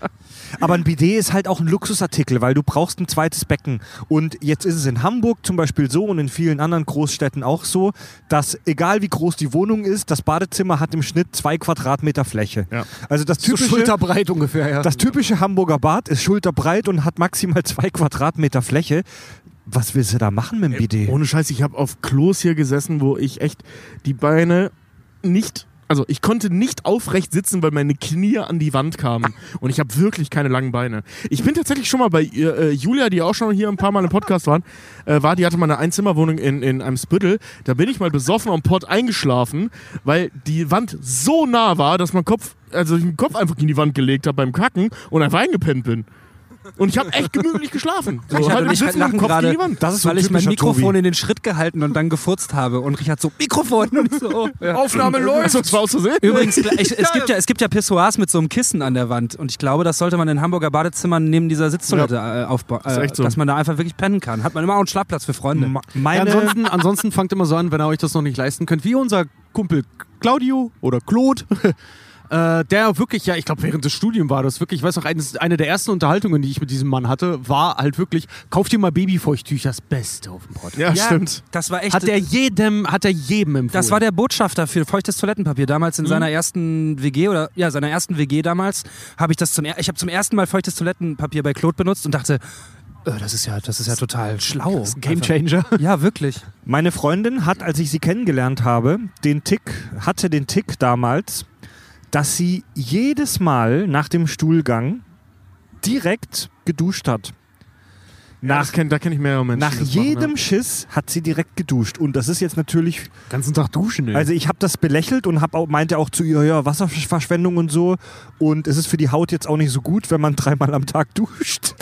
Aber ein Bidet ist halt auch ein Luxusartikel, weil du brauchst ein zweites Becken. Und jetzt ist es in Hamburg zum Beispiel so und in vielen anderen Großstädten auch so, dass egal wie groß die Wohnung ist, das Badezimmer hat im Schnitt zwei Quadratmeter Fläche. Ja. Also das So typische, schulterbreit ungefähr, ja. das typische Hamburger Bad ist schulterbreit und hat maximal zwei Quadratmeter Fläche. Was willst du da machen mit dem Bidet? Ohne Scheiß, ich habe auf Klos hier gesessen, wo ich echt die Beine nicht. Also ich konnte nicht aufrecht sitzen, weil meine Knie an die Wand kamen. Und ich habe wirklich keine langen Beine. Ich bin tatsächlich schon mal bei äh, Julia, die auch schon hier ein paar Mal im Podcast waren, äh, war, die hatte mal eine Einzimmerwohnung in, in einem Spüttel. Da bin ich mal besoffen am Pott eingeschlafen, weil die Wand so nah war, dass mein Kopf, also ich den Kopf einfach in die Wand gelegt habe beim Kacken und einfach eingepennt bin. Und ich habe echt gemütlich geschlafen. So, Richard halt und ich Sitzen lachen mit dem Kopf gerade. Das ist so weil ich mein Mikrofon Tobi. in den Schritt gehalten und dann gefurzt habe. Und Richard so, Mikrofon! Und ich so, oh, ja. Aufnahme Achso, das war aus Versehen. Übrigens, ich, es, gibt ja, es gibt ja Pissoirs mit so einem Kissen an der Wand. Und ich glaube, das sollte man in Hamburger Badezimmern neben dieser Sitztoilette äh, aufbauen. Äh, so. Dass man da einfach wirklich pennen kann. Hat man immer auch einen Schlafplatz für Freunde. Ma- Ja, ansonsten, ansonsten fangt immer so an, wenn ihr euch das noch nicht leisten könnt, wie unser Kumpel Claudio oder Claude. Äh, der wirklich, ja, ich glaube, während des Studiums war das wirklich, ich weiß noch, eines, eine der ersten Unterhaltungen, die ich mit diesem Mann hatte, war halt wirklich, kauft dir mal Babyfeuchttücher, das Beste auf dem Pott. Ja, stimmt. Das war echt. Hat er jedem, hat er jedem empfohlen. Das war der Botschafter für feuchtes Toilettenpapier. Damals in seiner ersten WG oder ja, seiner ersten WG damals habe ich das zum er ich habe zum ersten Mal feuchtes Toilettenpapier bei Claude benutzt und dachte, äh, das ist ja, das ist ja total schlau. Game Changer. Ja, wirklich. meine Freundin hat, als ich sie kennengelernt habe, den Tick, hatte den Tick damals, dass sie jedes Mal nach dem Stuhlgang direkt geduscht hat. Ja, Nach, das kenn, da kenne ich mehrere Menschen. nach das machen, jedem Schiss hat sie direkt geduscht. Und das ist jetzt natürlich ganzen Tag duschen, ey. Also ich habe das belächelt und hab auch, meinte auch zu ihr, ja, Wasserverschwendung und so. Und es ist für die Haut jetzt auch nicht so gut, wenn man dreimal am Tag duscht.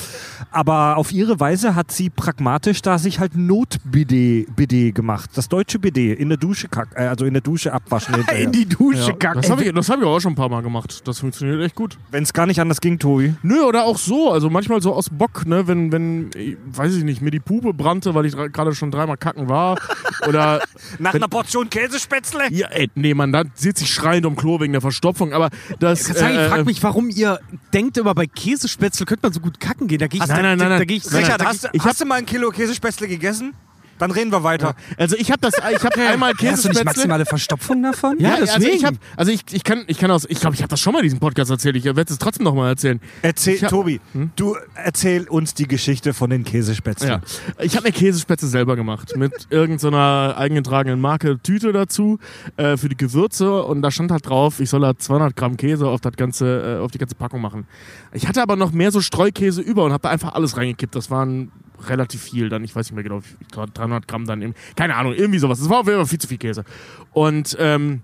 Aber auf ihre Weise hat sie pragmatisch da sich halt Not-BD BD gemacht. Das deutsche BD in der Dusche kack, äh, also in der Dusche abwaschen. in die Dusche Ja. kacken. Das habe ich, das hab ich auch schon ein paar Mal gemacht. Das funktioniert echt gut. Wenn es gar nicht anders ging, Tobi. Nö, oder auch so. Also manchmal so aus Bock, ne? Wenn, wenn, weiß ich nicht, mir die Pupe brannte, weil ich gerade schon dreimal kacken war. oder. Nach einer Portion Käsespätzle? Ja, ey, nee, man, da sitzt sich schreiend um Klo wegen der Verstopfung. Aber das. Ich, sagen, ich äh, frage mich, warum ihr denkt immer bei Käsespätzle könnte man so gut kacken gehen. Da gehe ich, Nein, nein, nein, da, nein. da gehe ich, Nein, Richard, nein, hast, du- ich hast du mal ein Kilo Käsespätzle gegessen? Dann reden wir weiter. Also ich habe das, ich habe einmal Hast du nicht Käsespätzle. maximale Verstopfung davon? Ja, Also deswegen. ich, hab, also ich, ich kann, ich kann aus, ich glaube, ich habe das schon mal in diesem Podcast erzählt. Ich werde es trotzdem noch mal erzählen. Erzähl, hab- Tobi, du erzähl uns die Geschichte von den Käsespätzle. Ja. Ich habe mir Käsespätzle selber gemacht mit irgendeiner eingetragenen Marke Tüte dazu äh, für die Gewürze und da stand halt drauf, ich soll da 200 Gramm Käse auf das ganze, äh, auf die ganze Packung machen. Ich hatte aber noch mehr so Streukäse über und habe da einfach alles reingekippt. Das waren relativ viel dann, ich weiß nicht mehr genau, ich glaub, 300 Gramm dann, im, keine Ahnung, irgendwie sowas. Das war auf jeden Fall viel zu viel Käse. Und ähm,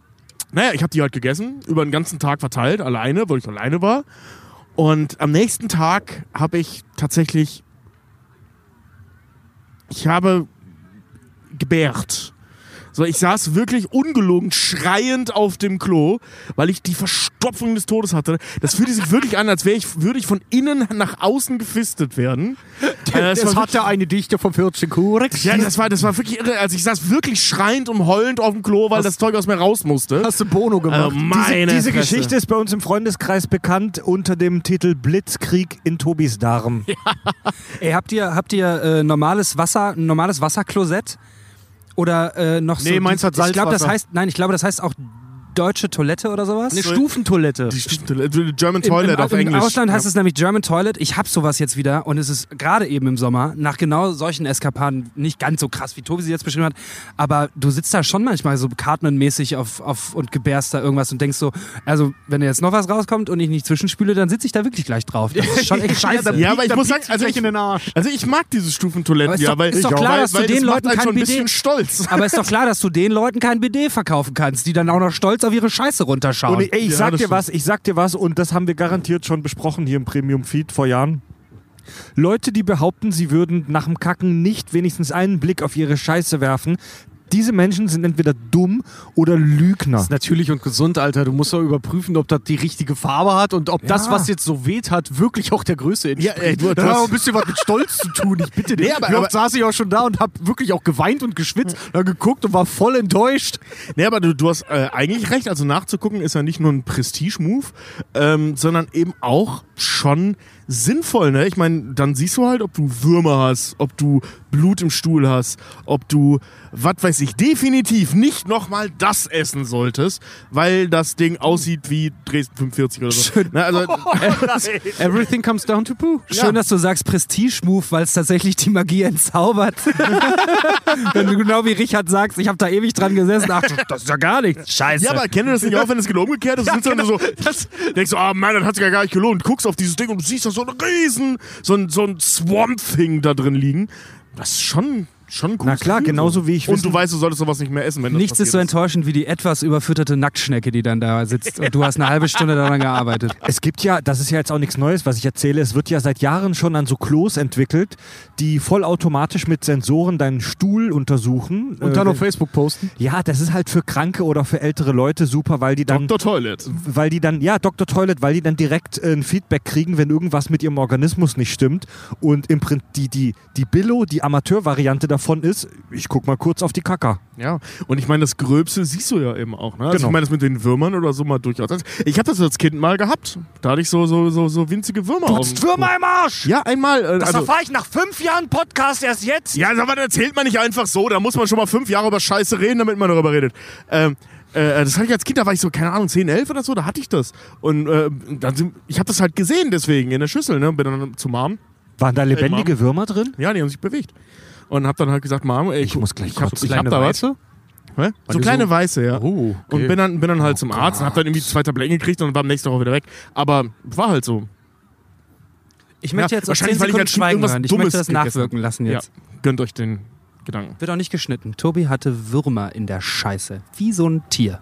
naja, ich habe die halt gegessen, über den ganzen Tag verteilt, alleine, weil ich alleine war. Und am nächsten Tag habe ich tatsächlich ich habe gebärt. So, ich saß wirklich ungelogen schreiend auf dem Klo, weil ich die Verstopfung des Todes hatte. Das fühlte sich wirklich an, als wäre ich, würde ich von innen nach außen gefistet werden. Äh, das war hat ja eine Dichte von 40 Kurex. ja, das war, das war wirklich irre. Also ich saß wirklich schreiend und heulend auf dem Klo, weil das Zeug aus mir raus musste. Hast du Bono gemacht? Also meine Diese, diese. Geschichte ist bei uns im Freundeskreis bekannt unter dem Titel Blitzkrieg in Tobis Darm. Ey, habt ihr, habt ihr äh, normales Wasser, ein normales Wasserklosett? Oder äh, noch so. Nee, meins hat Ich glaube, das Salzwasser. heißt, nein, ich glaube, das heißt auch deutsche Toilette oder sowas. eine Stufentoilette. Die Toilette- German Im, Toilet im, auf Im Englisch. Ausland heißt Ja. es nämlich German Toilet. Ich hab sowas jetzt wieder und es ist gerade eben im Sommer nach genau solchen Eskapaden nicht ganz so krass, wie Tobi sie jetzt beschrieben hat. Aber du sitzt da schon manchmal so Cartman-mäßig auf, auf und gebärst da irgendwas und denkst so, also wenn jetzt noch was rauskommt und ich nicht zwischenspüle, dann sitze ich da wirklich gleich drauf. Das ist schon echt scheiße. Ja, aber ich muss sagen, also ich, in den Arsch. also ich mag diese Stufentoiletten Aber ist ja, doch- weil ist doch klar, weil, dass du den Leuten kein schon ein bisschen BD stolz. Aber ist doch klar, dass du den Leuten kein BD verkaufen kannst, die dann auch noch stolz auf ihre Scheiße runterschauen. Und ich, ey, ich Ja, sag dir stimmt. was, ich sag dir was, und das haben wir garantiert schon besprochen hier im Premium Feed vor Jahren. Leute, die behaupten, sie würden nach dem Kacken nicht wenigstens einen Blick auf ihre Scheiße werfen, diese Menschen sind entweder dumm oder Lügner. Das ist natürlich und gesund, Alter. Du musst doch überprüfen, ob das die richtige Farbe hat und ob das, Ja. was jetzt so weht hat, wirklich auch der Größe entspricht. Ja, ey, du- das hast- auch ein bisschen was mit Stolz zu tun. Ich bitte dich. Nee, aber- Wie oft saß ich auch schon da und hab wirklich auch geweint und geschwitzt, dann geguckt und war voll enttäuscht. Nee, aber du, du hast äh, eigentlich recht. Also nachzugucken ist ja nicht nur ein Prestige-Move, ähm, sondern eben auch schon sinnvoll. Ne? Ich meine, dann siehst du halt, ob du Würmer hast, ob du Blut im Stuhl hast, ob du, was weiß ich, definitiv nicht nochmal das essen solltest, weil das Ding aussieht wie Dresden 45 oder so. Ne, also, Everything comes down to poo. Schön, dass du sagst Prestige-Move, weil es tatsächlich die Magie entzaubert. wenn du genau wie Richard sagst, ich habe da ewig dran gesessen, ach, das ist ja gar nichts. Scheiße. Ja, aber kennt ihr das nicht auch, wenn es genau umgekehrt ist? Du sitzt dann so, das, denkst du, ah Mann, das hat sich ja gar nicht gelohnt. Guckst auf dieses Ding und du siehst da so ein riesen, so ein, so ein Swamp-Thing da drin liegen. Das ist schon, schon gut. Na klar, genauso wie ich Und wissen- du weißt, du solltest sowas nicht mehr essen, wenn das Nichts ist so enttäuschend wie die etwas überfütterte Nacktschnecke, die dann da sitzt. Und du hast eine halbe Stunde daran gearbeitet. Es gibt ja, das ist ja jetzt auch nichts Neues, was ich erzähle, es wird ja seit Jahren schon an so Klos entwickelt, die vollautomatisch mit Sensoren deinen Stuhl untersuchen. Und Äh, dann auf wenn- Facebook posten. Ja, das ist halt für Kranke oder für ältere Leute super, weil die dann Dr. Toilet. weil die dann, ja, Dr. Toilet, weil die dann direkt äh, ein Feedback kriegen, wenn irgendwas mit ihrem Organismus nicht stimmt. Und im Prinzip die, die, die Billo, die Amateurvariante davon ist, ich guck mal kurz auf die Kacker. Ja, und ich meine, das Gröbste siehst du ja eben auch. Ne? Also Genau. ich meine, das mit den Würmern oder so mal durchaus. Ich habe das als Kind mal gehabt. Da hatte ich so, so, so, so winzige Würmer. Du hast Würmer im Arsch! Ja, einmal. Äh, Das also, erfahre ich nach fünf Jahren Podcast erst jetzt. ja, aber das erzählt man nicht einfach so. Da muss man schon mal fünf Jahre über Scheiße reden, damit man darüber redet. Ähm, äh, das hatte ich als Kind, da war ich so, keine Ahnung, 10, 11 oder so, da hatte ich das. Und äh, dann sind, ich habe das halt gesehen deswegen in der Schüssel, ne? Bin dann zu Mom. Waren da lebendige Würmer drin? Ja, die haben sich bewegt. Und hab dann halt gesagt, Mom, ey, Ich muss gleich ich hab, ich hab da was. Hä? So kleine so- weiße, ja. Oh, okay. Und bin dann, bin dann halt zum Arzt und hab dann irgendwie zwei Tabletten gekriegt und war am nächsten Tag wieder weg. Aber war halt so. Ich möchte Ja, jetzt auf 10 wahrscheinlich, weil ich Sekunden Kind Schweigen hören. Ich Dummes möchte das gegessen nachwirken lassen jetzt. Ja, gönnt euch den Gedanken. Wird auch nicht geschnitten. Tobi hatte Würmer in der Scheiße. Wie so ein Tier.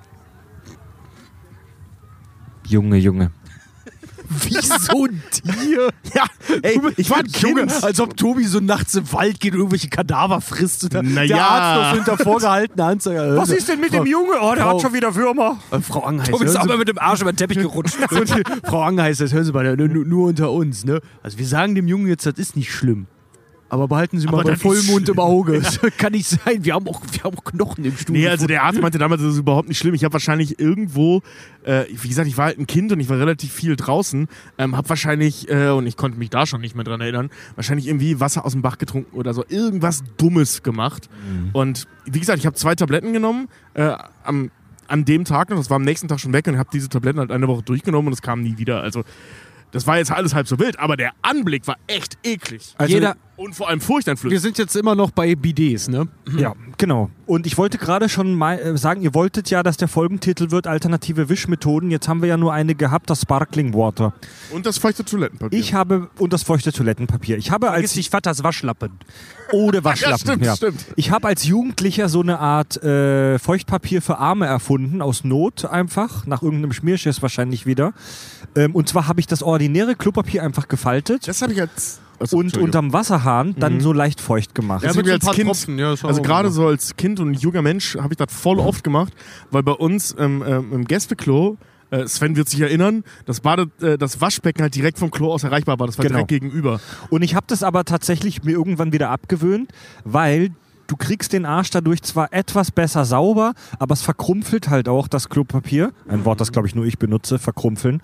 Junge, Junge. Wie so ein Tier. Ja, ey, ich war ein Junge, als ob Tobi so nachts im Wald geht und irgendwelche Kadaver frisst. Und Na der ja. Arzt noch hinter vorgehaltener Anzeige. Was ist denn mit dem Junge? Oh, der Frau- hat schon wieder Würmer. Äh, Frau Angeis, Tobi ist auch mal mit dem Arsch über den Teppich gerutscht. Frau Angeis, das hören Sie mal, nur, nur unter uns. Ne? Also wir sagen dem Jungen jetzt, das ist nicht schlimm. Aber behalten Sie mal bei ist Vollmond im. Auge. Das kann nicht sein. Wir haben auch, wir haben auch Knochen im Stuhl. Nee, also der Arzt meinte damals, das ist überhaupt nicht schlimm. Ich habe wahrscheinlich irgendwo, äh, wie gesagt, ich war halt ein Kind und ich war relativ viel draußen, ähm, habe wahrscheinlich, äh, und ich konnte mich da schon nicht mehr dran erinnern, wahrscheinlich irgendwie Wasser aus dem Bach getrunken oder so, irgendwas Dummes gemacht. Und wie gesagt, ich habe zwei Tabletten genommen, äh, am, an dem Tag noch, das war am nächsten Tag schon weg und habe diese Tabletten halt eine Woche durchgenommen und es kam nie wieder. Also das war jetzt alles halb so wild, aber der Anblick war echt eklig. Also, Jeder, Und vor allem furchteinflößend. wir sind jetzt immer noch bei Bidets, ne? Ja, genau. Und ich wollte gerade schon mal äh, sagen, ihr wolltet ja, dass der Folgentitel wird alternative Wischmethoden. Jetzt haben wir ja nur eine gehabt, das Sparkling Water. Und das feuchte Toilettenpapier. Ich habe und das feuchte Toilettenpapier. Ich habe vergiss als nicht Vaters Waschlappen. ohne Waschlappen. Ja, stimmt, stimmt. Ich habe als Jugendlicher so eine Art äh, Feuchtpapier für Arme erfunden, aus Not einfach, nach irgendeinem Schmierschiss wahrscheinlich wieder. Ähm, und zwar habe ich das ordinäre Klopapier einfach gefaltet das habe ich als. Achso, und unterm Wasserhahn dann so leicht feucht gemacht. Ja, so ein als paar Kind, ja, das also gerade so als Kind und junger Mensch habe ich das voll oft gemacht, weil bei uns ähm, ähm, im Gästeklo, äh, Sven wird sich erinnern, das, Bade, äh, das Waschbecken halt direkt vom Klo aus erreichbar war. Das war Genau. direkt gegenüber. Und ich habe das aber tatsächlich mir irgendwann wieder abgewöhnt, weil du kriegst den Arsch dadurch zwar etwas besser sauber, aber es verkrumpelt halt auch das Klopapier. Ein Wort, das glaube ich nur ich benutze, verkrumpeln.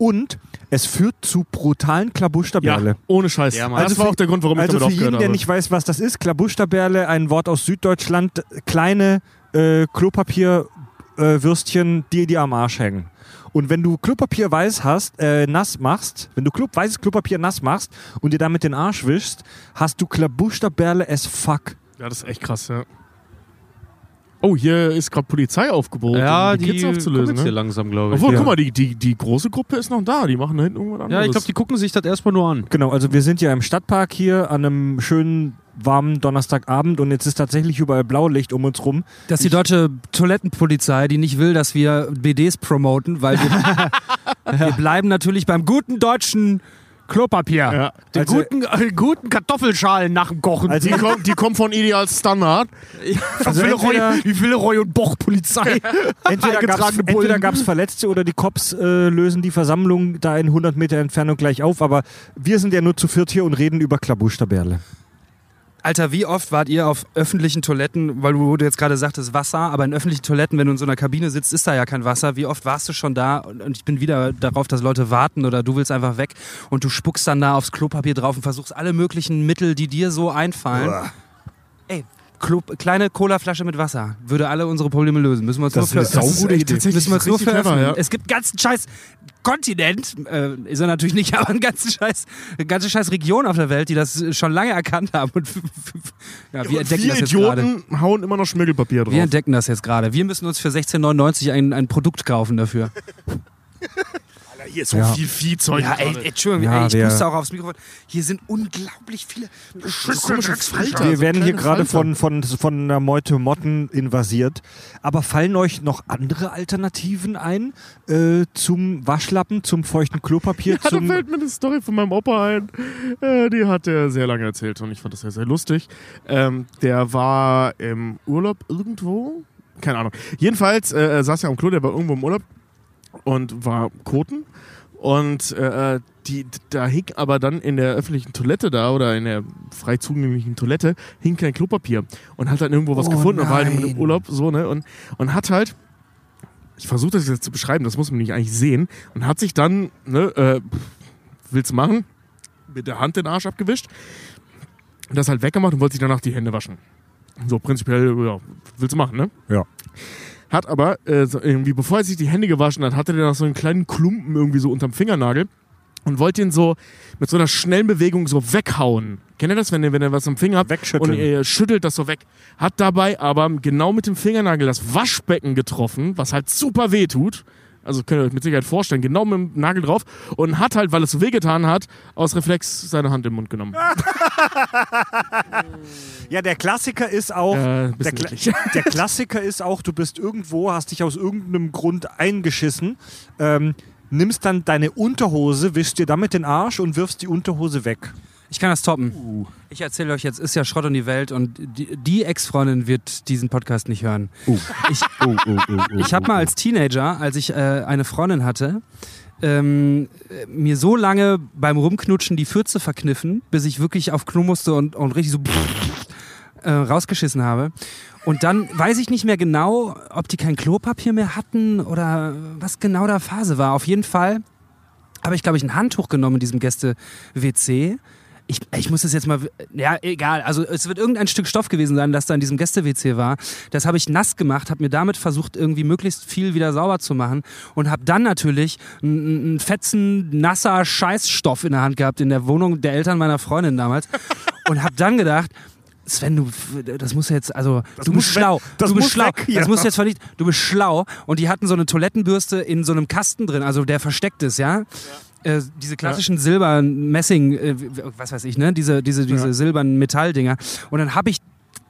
Und es führt zu brutalen Klabuschterbärle. ohne Scheiß. Ja, Mann. das war auch der Grund, warum also ich damit für aufgehört jeden, der nicht weiß, was das ist, Klabuschterbärle, ein Wort aus Süddeutschland, kleine äh, Klopapierwürstchen, äh, Würstchen, die dir am Arsch hängen. Und wenn du Klopapier weiß hast, äh, nass machst, wenn du Klo weißes Klopapier nass machst und dir damit den Arsch wischst, hast du Klabuschterbärle as fuck. ja, das ist echt krass, ja. Oh, hier ist gerade Polizei aufgebaut, Ja, um die, die, Kids aufzulösen. jetzt hier Ne? langsam, glaube ich. Obwohl, Ja. guck mal, die, die, die große Gruppe ist noch da. Die machen da hinten irgendwas anderes. Ja, ich glaube, die gucken sich das erstmal nur an. Genau, also wir sind ja im Stadtpark hier an einem schönen warmen Donnerstagabend und jetzt ist tatsächlich überall Blaulicht um uns rum. Das ist die deutsche Toilettenpolizei, die nicht will, dass wir BDs promoten, weil wir, wir bleiben natürlich beim guten deutschen Klopapier. Ja. Den Also- guten, äh, guten Kartoffelschalen nach dem Kochen. Also Die, kommen, die kommen von Ideal Standard. Also entweder- die Villeroy und Boch Polizei. Entweder gab es Verletzte oder die Cops äh, lösen die Versammlung da in 100 Meter Entfernung gleich auf. Aber wir sind ja nur zu viert hier und reden über Klabuschterbärle. Alter, wie oft wart ihr auf öffentlichen Toiletten, weil du, du jetzt gerade sagtest Wasser, aber in öffentlichen Toiletten, wenn du in so einer Kabine sitzt, ist da ja kein Wasser. Wie oft warst du schon da und, und ich bin wieder darauf, dass Leute warten oder du willst einfach weg und du spuckst dann da aufs Klopapier drauf und versuchst alle möglichen Mittel, die dir so einfallen. Ey, Klo, kleine Colaflasche mit Wasser würde alle unsere Probleme lösen. Müssen wir uns Das nur ist für saugute Idee. Müssen wir uns nur für clever, ja. Es gibt einen ganzen scheiß Kontinent, äh, ist er natürlich nicht, aber einen ganzen scheiß, eine ganze scheiß Region auf der Welt, die das schon lange erkannt haben. Und ja, wir Und entdecken wir das jetzt. Idioten hauen immer noch Schmirgelpapier drauf. Wir entdecken das jetzt gerade. Wir müssen uns für 16,99 ein, ein Produkt kaufen dafür. Hier ist so Ja. viel Viehzeug. Ja, ey. Entschuldigung, Ja, ey, ich wir- puste auch aufs Mikrofon. Hier sind unglaublich viele so komische Falter. Wir so werden hier gerade von, von, von einer Meute Motten invasiert. Aber fallen euch noch andere Alternativen ein äh, zum Waschlappen, zum feuchten Klopapier, Ja, da zum fällt mir eine Story von meinem Opa ein. Äh, die hat er sehr lange erzählt und ich fand das sehr, sehr lustig. Ähm, der war im Urlaub irgendwo. Keine Ahnung. Jedenfalls äh, er saß ja am Klo, der war irgendwo im Urlaub und war koten. Und äh, die, da hing aber dann in der öffentlichen Toilette da oder in der frei zugänglichen Toilette hing kein Klopapier und hat dann irgendwo was Oh gefunden und war halt im nein. Urlaub so, ne? Und, und hat halt ich versuche das jetzt zu beschreiben, das muss man nicht eigentlich sehen. Und hat sich dann, ne, äh, will's machen, mit der Hand den Arsch abgewischt, das halt weggemacht und wollte sich danach die Hände waschen. So prinzipiell, ja, willst du machen, ne? Ja. Hat aber, äh, so irgendwie, bevor er sich die Hände gewaschen hat, hatte der noch so einen kleinen Klumpen irgendwie so unterm Fingernagel und wollte ihn so mit so einer schnellen Bewegung so weghauen. Kennt ihr das, wenn ihr, wenn ihr was am Finger habt und ihr schüttelt das so weg? Hat dabei aber genau mit dem Fingernagel das Waschbecken getroffen, was halt super weh tut. Also könnt ihr euch mit Sicherheit vorstellen, genau mit dem Nagel drauf und hat halt, weil es so wehgetan hat, aus Reflex seine Hand im Mund genommen. Ja, der Klassiker ist auch. Äh, der, Kla der Klassiker ist auch, du bist irgendwo, hast dich aus irgendeinem Grund eingeschissen, ähm, nimmst dann deine Unterhose, wischst dir damit den Arsch und wirfst die Unterhose weg. Ich kann das toppen. Ich erzähle euch jetzt, ist ja Schrott um die Welt und die, die Ex-Freundin wird diesen Podcast nicht hören. Ich, ich habe mal als Teenager, als ich äh, eine Freundin hatte, ähm, äh, mir so lange beim Rumknutschen die Fürze verkniffen, bis ich wirklich auf Klo musste und, und richtig so äh, rausgeschissen habe. Und dann weiß ich nicht mehr genau, ob die kein Klopapier mehr hatten oder was genau da Phase war. Auf jeden Fall habe ich, glaube ich, ein Handtuch genommen in diesem Gäste-WC. Ich, ich muss das jetzt mal, ja, egal. Also es wird irgendein Stück Stoff gewesen sein, das da in diesem Gäste-WC war. Das habe ich nass gemacht, habe mir damit versucht, irgendwie möglichst viel wieder sauber zu machen und habe dann natürlich einen fetzen, nasser Scheißstoff in der Hand gehabt in der Wohnung der Eltern meiner Freundin damals und habe dann gedacht, Sven, du, das muss jetzt, also, du muss bist schlau. Das du bist muss schlau. weg, ja. Das muss jetzt vernichtet. Du bist schlau. Und die hatten so eine Toilettenbürste in so einem Kasten drin, also der versteckt ist, ja. Äh, diese klassischen silbernen Messing, äh, was weiß ich, ne? Diese, diese, diese silbernen Metalldinger. Und dann habe ich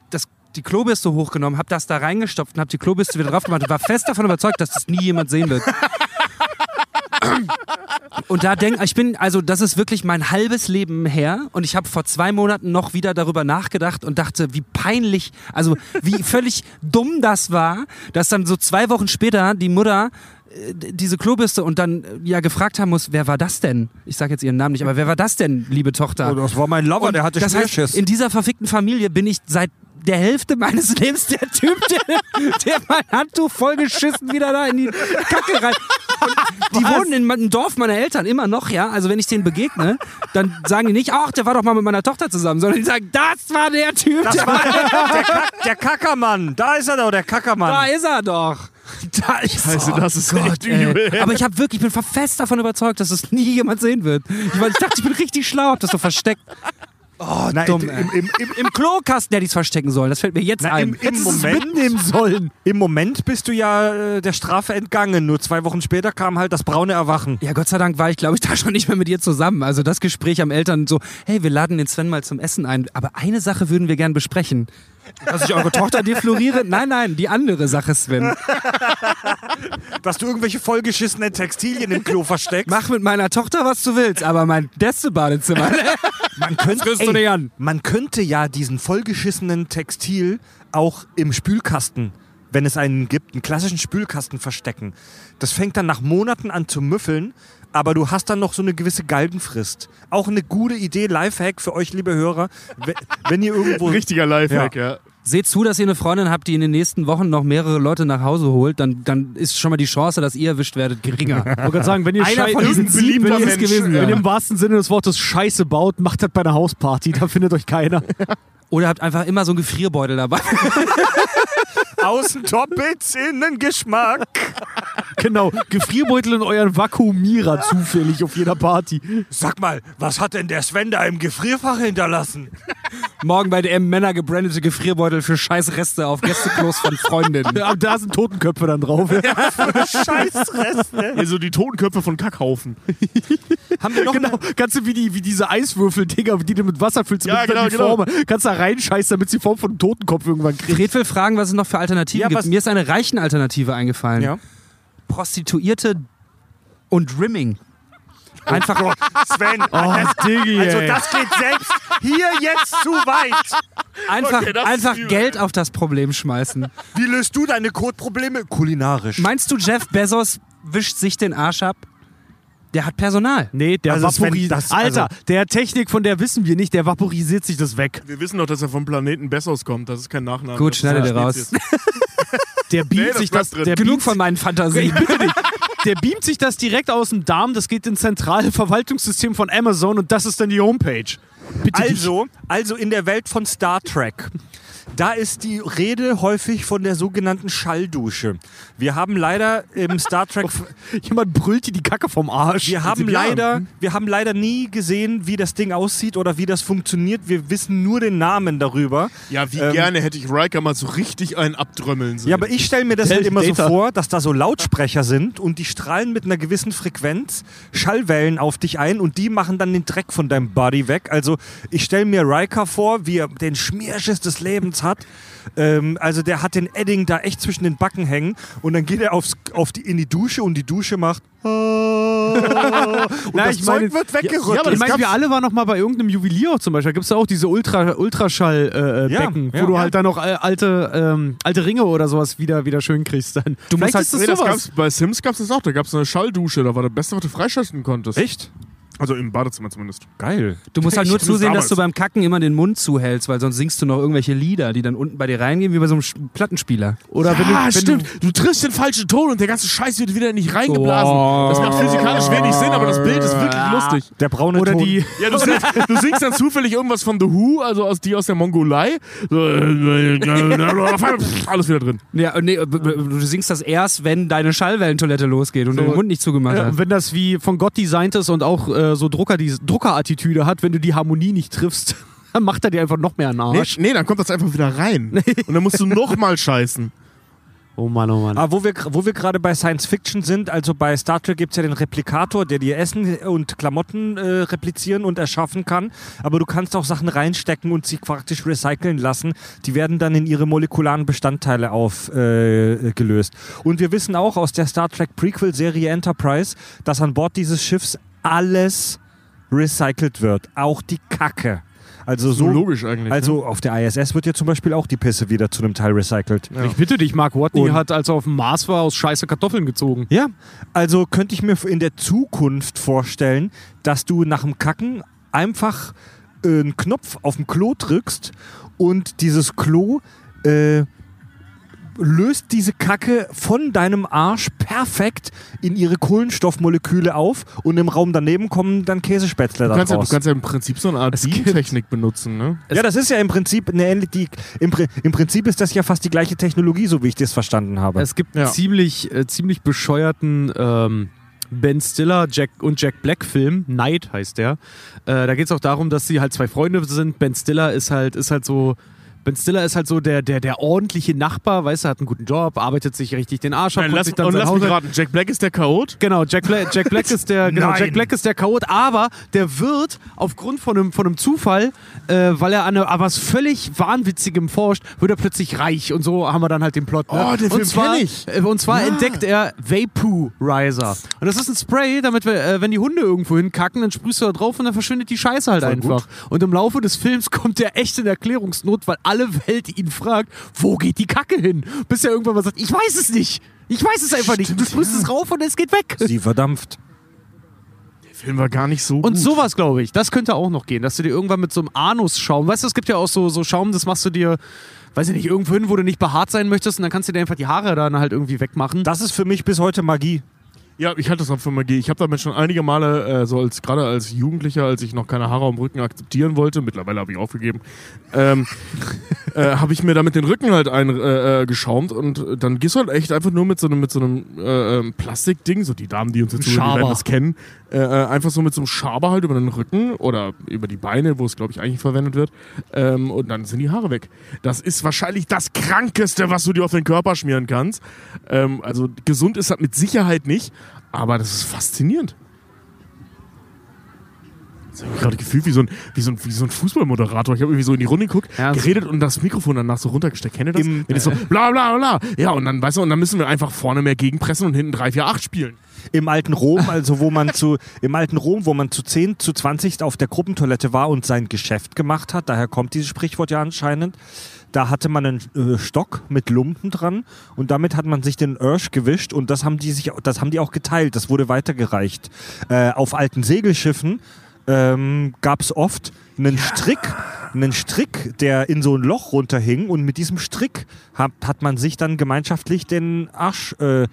das, die Klobürste hochgenommen, habe das da reingestopft und habe die Klobürste wieder drauf gemacht und war fest davon überzeugt, dass das nie jemand sehen wird. Und da denk, ich bin, also das ist wirklich mein halbes Leben her und ich habe vor zwei Monaten noch wieder darüber nachgedacht und dachte, wie peinlich, also wie völlig dumm das war, dass dann so zwei Wochen später die Mutter äh, diese Klobürste und dann äh, ja gefragt haben muss, wer war das denn? Ich sage jetzt ihren Namen nicht, aber wer war das denn, liebe Tochter? Oh, das war mein Lover, Und der hatte das heißt, in dieser verfickten Familie bin ich seit der Hälfte meines Lebens der Typ, der, der mein Handtuch vollgeschissen wieder da in die Kacke rein. Die wohnen in einem Dorf meiner Eltern immer noch, ja. Also wenn ich denen begegne, dann sagen die nicht, ach, der war doch mal mit meiner Tochter zusammen, sondern die sagen, das war der Typ, Das der war der, Kack, der Kackermann. Da ist er doch, der Kackermann. da ist er doch. Da ist Scheiße, das ist echt ey. übel. Aber ich habe wirklich, ich bin fest davon überzeugt, dass es nie jemand sehen wird. Ich, war- ich dachte, ich bin richtig schlau, hab das so versteckt. Oh, Nein, dumm. im, im, im, Im Klokasten hätte ich es verstecken sollen. Das fällt mir jetzt Na, ein. im, im, Moment, mitnehmen sollen. Im Moment bist du ja äh, der Strafe entgangen. Nur zwei Wochen später kam halt das braune Erwachen. Ja, Gott sei Dank war ich, glaube ich, da schon nicht mehr mit ihr zusammen. Also das Gespräch am Eltern so, hey, wir laden den Sven mal zum Essen ein. Aber eine Sache würden wir gern besprechen. Dass ich eure Tochter defloriere? Nein, nein, die andere Sache, Sven. Dass du irgendwelche vollgeschissenen Textilien im Klo versteckst. Mach mit meiner Tochter, was du willst, aber mein Gästebadezimmer, Man könnte, kriegst du nicht an. man könnte ja diesen vollgeschissenen Textil auch im Spülkasten, wenn es einen gibt, einen klassischen Spülkasten verstecken. Das fängt dann nach Monaten an zu müffeln, aber du hast dann noch so eine gewisse Galgenfrist. Auch eine gute Idee, Lifehack für euch, liebe Hörer. Wenn, ihr irgendwo... Richtiger Lifehack, ja. Seht zu, dass ihr eine Freundin habt, die in den nächsten Wochen noch mehrere Leute nach Hause holt, dann, dann ist schon mal die Chance, dass ihr erwischt werdet, geringer. Ich wollte gerade sagen, wenn ihr, Einer Schei- von diesen wenn sieben ihr- wenn im wahrsten Sinne des Wortes Scheiße baut, macht das bei einer Hausparty, da findet euch keiner. Oder habt einfach immer so einen Gefrierbeutel dabei. Außen Toppitz, innen Geschmack. Genau, Gefrierbeutel in euren Vakuumierer zufällig auf jeder Party. Sag mal, was hat denn der Sven da im Gefrierfach hinterlassen? Morgen bei DM Männer gebrandete Gefrierbeutel für Scheißreste auf Gästeklos von Freundinnen. Ja, da sind Totenköpfe dann drauf. Scheißrest, ne? Also die Totenköpfe von Kackhaufen. Haben wir noch genau, kannst du wie, die, wie diese Eiswürfel-Dinger, die du mit Wasser füllst, Ja, genau, die genau. Form, kannst da reinscheißen, damit sie die Form von einem Totenkopf irgendwann kriegt. Fred will fragen, was es noch für Alternativen Ja, gibt. Mir ist eine reichen Alternative eingefallen. Ja. Prostituierte und Rimming. Einfach Sven, Oh, Diggi, also das geht selbst hier jetzt zu weit. einfach, Okay, das einfach Geld auf das Problem schmeißen. Wie löst du deine Kotprobleme? Kulinarisch. Meinst du, Jeff Bezos wischt sich den Arsch ab? Der hat Personal. Nee, der Also vaporisiert. das- Alter, also- der Technik, von der wissen wir nicht, der vaporisiert sich das weg. Wir wissen doch, dass er vom Planeten Bessos kommt. Das ist kein Nachname. Gut, schneide dir raus. Der beamt Nee, das sich das, der Genug beamt, von meinen Fantasien. ich bitte dich. Der beamt sich das direkt aus dem Darm, das geht ins zentrale Verwaltungssystem von Amazon und das ist dann die Homepage. Bitte dich. Also, also in der Welt von Star Trek. Da ist die Rede häufig von der sogenannten Schalldusche. Wir haben leider im Star Trek Jemand brüllt dir die Kacke vom Arsch. Wir haben, leider, wir haben leider nie gesehen, wie das Ding aussieht oder wie das funktioniert. Wir wissen nur den Namen darüber. Ja, wie Ähm, gerne hätte ich Riker mal so richtig einen abtrömmeln sehen. Ja, aber ich stelle mir das halt immer so vor, dass da so Lautsprecher sind und die strahlen mit einer gewissen Frequenz Schallwellen auf dich ein und die machen dann den Dreck von deinem Body weg. Also ich stelle mir Riker vor, wie er den Schmierschiss des Lebens hat. Ähm, also der hat den Edding da echt zwischen den Backen hängen und dann geht er aufs, auf die, in die Dusche und die Dusche macht und Na, das ich meine- Zeug wird weggerüttelt. Ja, aber ich Das meine, wir alle waren noch mal bei irgendeinem Juwelier auch zum Beispiel. Da gibt es auch diese Ultra, Ultraschall-Becken, äh, Ja, Becken, ja, wo du ja. halt dann noch äh, alte, ähm, alte Ringe oder sowas wieder, wieder schön kriegst. Dann. Du musst Vielleicht halt- ist das Nee, das sowas. gab's, bei Sims gab es das auch. Da gab es eine Schalldusche. Da war das Beste, was du freischalten konntest. Echt? Also im Badezimmer zumindest. Geil. Du musst halt Ich nur find's zusehen, dass du beim Kacken immer den Mund zuhältst, weil sonst singst du noch irgendwelche Lieder, die dann unten bei dir reingehen, wie bei so einem Sch- Plattenspieler. Oder wenn du, ah, wenn stimmt. Du, triffst den falschen Ton und der ganze Scheiß wird wieder nicht reingeblasen. Oh. Das macht physikalisch wenig Sinn, aber das Bild ist wirklich lustig. Der braune Du, oder Ton. die, Ja, du singst, du singst dann zufällig irgendwas von The Who, also aus die aus der Mongolei. So, alles wieder drin. Ja, nee, du singst das erst, wenn deine Schallwellentoilette losgeht und du den Mund nicht zugemacht Ja, hast. und wenn das wie von Gott designt ist und auch äh, so Drucker, die Druckerattitüde hat, wenn du die Harmonie nicht triffst, dann macht er dir einfach noch mehr einen Nee, Arsch. nee, dann kommt das einfach wieder rein. Und dann musst du nochmal scheißen. Oh Mann, oh Mann. Aber wo wir, wo wir gerade bei Science Fiction sind, also bei Star Trek gibt es ja den Replikator, der dir Essen und Klamotten äh, replizieren und erschaffen kann. Aber du kannst auch Sachen reinstecken und sie praktisch recyceln lassen. Die werden dann in ihre molekularen Bestandteile aufgelöst. Äh, gelöst. und wir wissen auch aus der Star Trek Prequel-Serie Enterprise, dass an Bord dieses Schiffs alles recycelt wird. Auch die Kacke. Also so. So logisch eigentlich. Also auf der ISS wird ja zum Beispiel auch die Pisse wieder zu einem Teil recycelt. Ich bitte dich, Mark Watney Und- hat, als er auf dem Mars war, aus scheiße Kartoffeln gezogen. Ja, also könnte ich mir in der Zukunft vorstellen, dass du nach dem Kacken einfach äh, einen Knopf auf dem Klo drückst und dieses Klo äh, löst diese Kacke von deinem Arsch perfekt in ihre Kohlenstoffmoleküle auf und im Raum daneben kommen dann Käsespätzle du, da kannst ja, du kannst ja im Prinzip so eine Art Beamtechnik benutzen, ne? ja, das ist ja im Prinzip eine ähnliche, die, im, im Prinzip ist das ja fast die gleiche Technologie, so wie ich das verstanden habe. Es gibt Ja. einen ziemlich, äh, ziemlich bescheuerten ähm, Ben Stiller Jack und Jack Black Film, Night heißt der. Äh, da geht es auch darum, dass sie halt zwei Freunde sind. Ben Stiller ist halt, ist halt so. Ben Stiller ist halt so der, der, der ordentliche Nachbar, weißt du, hat einen guten Job, arbeitet sich richtig den Arsch ab, Nein, lass, sich dann und lass mich raten, Jack Black ist der Chaot? Genau, Jack Black, Jack Black ist der, genau, Nein. Jack Black ist der Chaot, aber der wird aufgrund von einem, von einem Zufall, äh, weil er an, was völlig Wahnwitzigem forscht, wird er plötzlich reich und so haben wir dann halt den Plot. Ne? Oh, den und Film zwar, ich. äh, Und zwar entdeckt er Vaporizer. Und das ist ein Spray, damit wir, äh, wenn die Hunde irgendwo hinkacken, dann sprühst du da drauf und dann verschwindet die Scheiße halt Voll einfach. Und im Laufe des Films kommt er echt in Erklärungsnot, weil alle Welt ihn fragt, wo geht die Kacke hin? Bis er irgendwann mal sagt, ich weiß es nicht. Ich weiß es einfach nicht. Du sprühst es rauf und es geht weg. Sie verdampft. Der Film war gar nicht so Und gut. sowas, glaube ich, das könnte auch noch gehen, dass du dir irgendwann mit so einem Anusschaum, weißt du, es gibt ja auch so, so Schaum, das machst du dir, weiß ich nicht, irgendwo hin, wo du nicht behaart sein möchtest und dann kannst du dir einfach die Haare dann halt irgendwie wegmachen. Das ist für mich bis heute Magie. Ja, ich halte das einfach mal G. Ich habe damit schon einige Male, äh, so als gerade als Jugendlicher, als ich noch keine Haare am Rücken akzeptieren wollte, mittlerweile habe ich aufgegeben, ähm, äh, habe ich mir damit den Rücken halt eingeschaumt äh, äh, und dann gehst du halt echt einfach nur mit so einem, mit so einem äh, ähm, Plastikding, so die Damen, die uns jetzt werden das kennen, äh, einfach so mit so einem Schaber halt über den Rücken oder über die Beine, wo es glaube ich eigentlich verwendet wird, ähm, und dann sind die Haare weg. Das ist wahrscheinlich das Krankeste, was du dir auf den Körper schmieren kannst. Ähm, also gesund ist das mit Sicherheit nicht, aber das ist faszinierend. Jetzt habe ich gerade gefühlt wie so ein, wie so ein, wie so ein Fußballmoderator. Ich habe irgendwie so in die Runde geguckt, Ja, geredet und das Mikrofon danach so runtergesteckt. Kennt ihr das? Im- Wenn so bla bla bla. Ja, und dann, weißt du, und dann müssen wir einfach vorne mehr gegenpressen und hinten 3, 4, 8 spielen. Im alten Rom, also wo man zu, im alten Rom, wo man zu 10, zu 20 auf der Gruppentoilette war und sein Geschäft gemacht hat, daher kommt dieses Sprichwort ja anscheinend, da hatte man einen äh, Stock mit Lumpen dran und damit hat man sich den Örsch gewischt und das haben die sich, das haben die auch geteilt, das wurde weitergereicht. Äh, auf alten Segelschiffen ähm, gab es oft einen Strick, einen Strick, der in so ein Loch runterhing und mit diesem Strick hat, hat man sich dann gemeinschaftlich den Arsch äh, äh,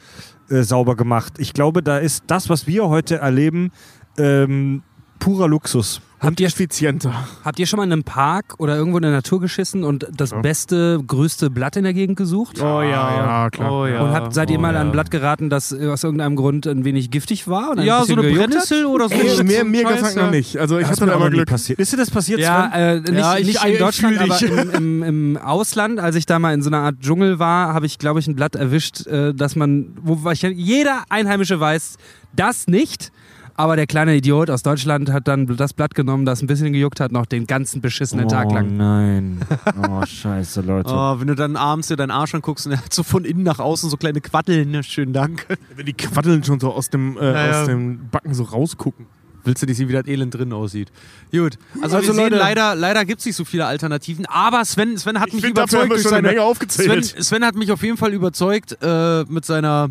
sauber gemacht. Ich glaube, da ist das, was wir heute erleben, ähm, purer Luxus. Habt ihr effizienter? Habt ihr schon mal in einem Park oder irgendwo in der Natur geschissen und das beste, größte Blatt in der Gegend gesucht? Oh ja, ja, klar. Oh, ja. Und habt, seid ihr oh, mal ja. an ein Blatt geraten, das aus irgendeinem Grund ein wenig giftig war? Ja, so eine? Brennnessel oder so. Ey, mir mir. Dank noch nicht. Also ich Das hatte da immer nie Glück. passiert. Ist dir das passiert, Ja, äh, nicht, Ja, ich- nicht ich in Deutschland, aber im, im, im Ausland, als ich da mal in so einer Art Dschungel war, habe ich, glaube ich, ein Blatt erwischt, äh, dass man, wo ich, jeder Einheimische weiß, das nicht. Aber der kleine Idiot aus Deutschland hat dann das Blatt genommen, das ein bisschen gejuckt hat, noch den ganzen beschissenen Tag lang. nein. Oh, scheiße, Leute. Oh, wenn du dann abends dir deinen Arsch anguckst und er hat so von innen nach außen so kleine Quatteln. Ne? Schönen Dank. Wenn die Quaddeln schon so aus dem, äh, Ja, ja. aus dem Backen so rausgucken. Willst du nicht sehen, wie das Elend drin aussieht? Gut. Also, Also wir sehen, Leute- leider, leider gibt es nicht so viele Alternativen. Aber Sven, Sven hat Ich mich finde, dafür haben überzeugt wir schon eine seine, Menge aufgezählt. Sven, Sven hat mich auf jeden Fall überzeugt äh, mit seiner.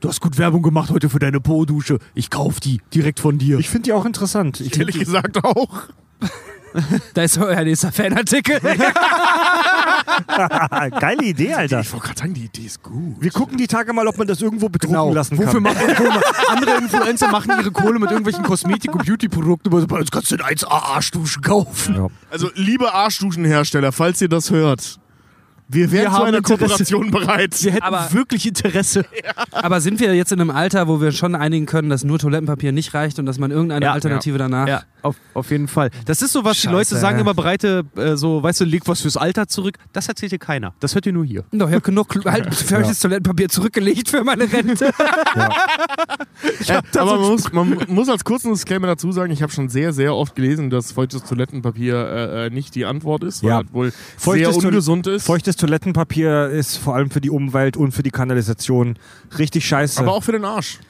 Du hast gut Werbung gemacht heute für deine Po-Dusche. Ich kauf die direkt von dir. Ich finde die auch interessant. Ich Ehrlich gesagt auch. Da ist euer nächster Fanartikel. Geile Idee, Alter. Ich wollte gerade sagen, die Idee ist gut. Wir gucken die Tage mal, ob man das irgendwo bedrucken lassen kann. Wofür machen Kohle? Andere Influencer machen ihre Kohle mit irgendwelchen Kosmetik- und Beauty-Produkten. Aber Bei uns kannst du den 1A Arschduschen kaufen. Ja. Also, liebe Arschduschenhersteller, falls ihr das hört, wir wären Wir zu einer Interesse. Kooperation bereit. Wir hätten Aber- wirklich Interesse. Aber sind wir jetzt in einem Alter, wo wir schon einigen können, dass nur Toilettenpapier nicht reicht und dass man irgendeine Ja, Alternative danach. Ja, auf, auf jeden Fall. Das ist so, was die Scheiße. Leute sagen, immer bereite, äh, so, weißt du, leg was fürs Alter zurück. Das erzählt dir keiner. Das hört ihr nur hier. Doch, ich habe genug halt, euch das Toilettenpapier zurückgelegt für meine Rente. Ja, aber man muss, man muss als kurzen Disclaimer dazu sagen, ich habe schon sehr, sehr oft gelesen, dass feuchtes Toilettenpapier äh, äh, nicht die Antwort ist, weil Ja. wohl Feuchtes sehr ungesund ist. Feuchtes Toilettenpapier ist vor allem für die Umwelt und für die Kanalisation richtig scheiße. aber auch für den Arsch.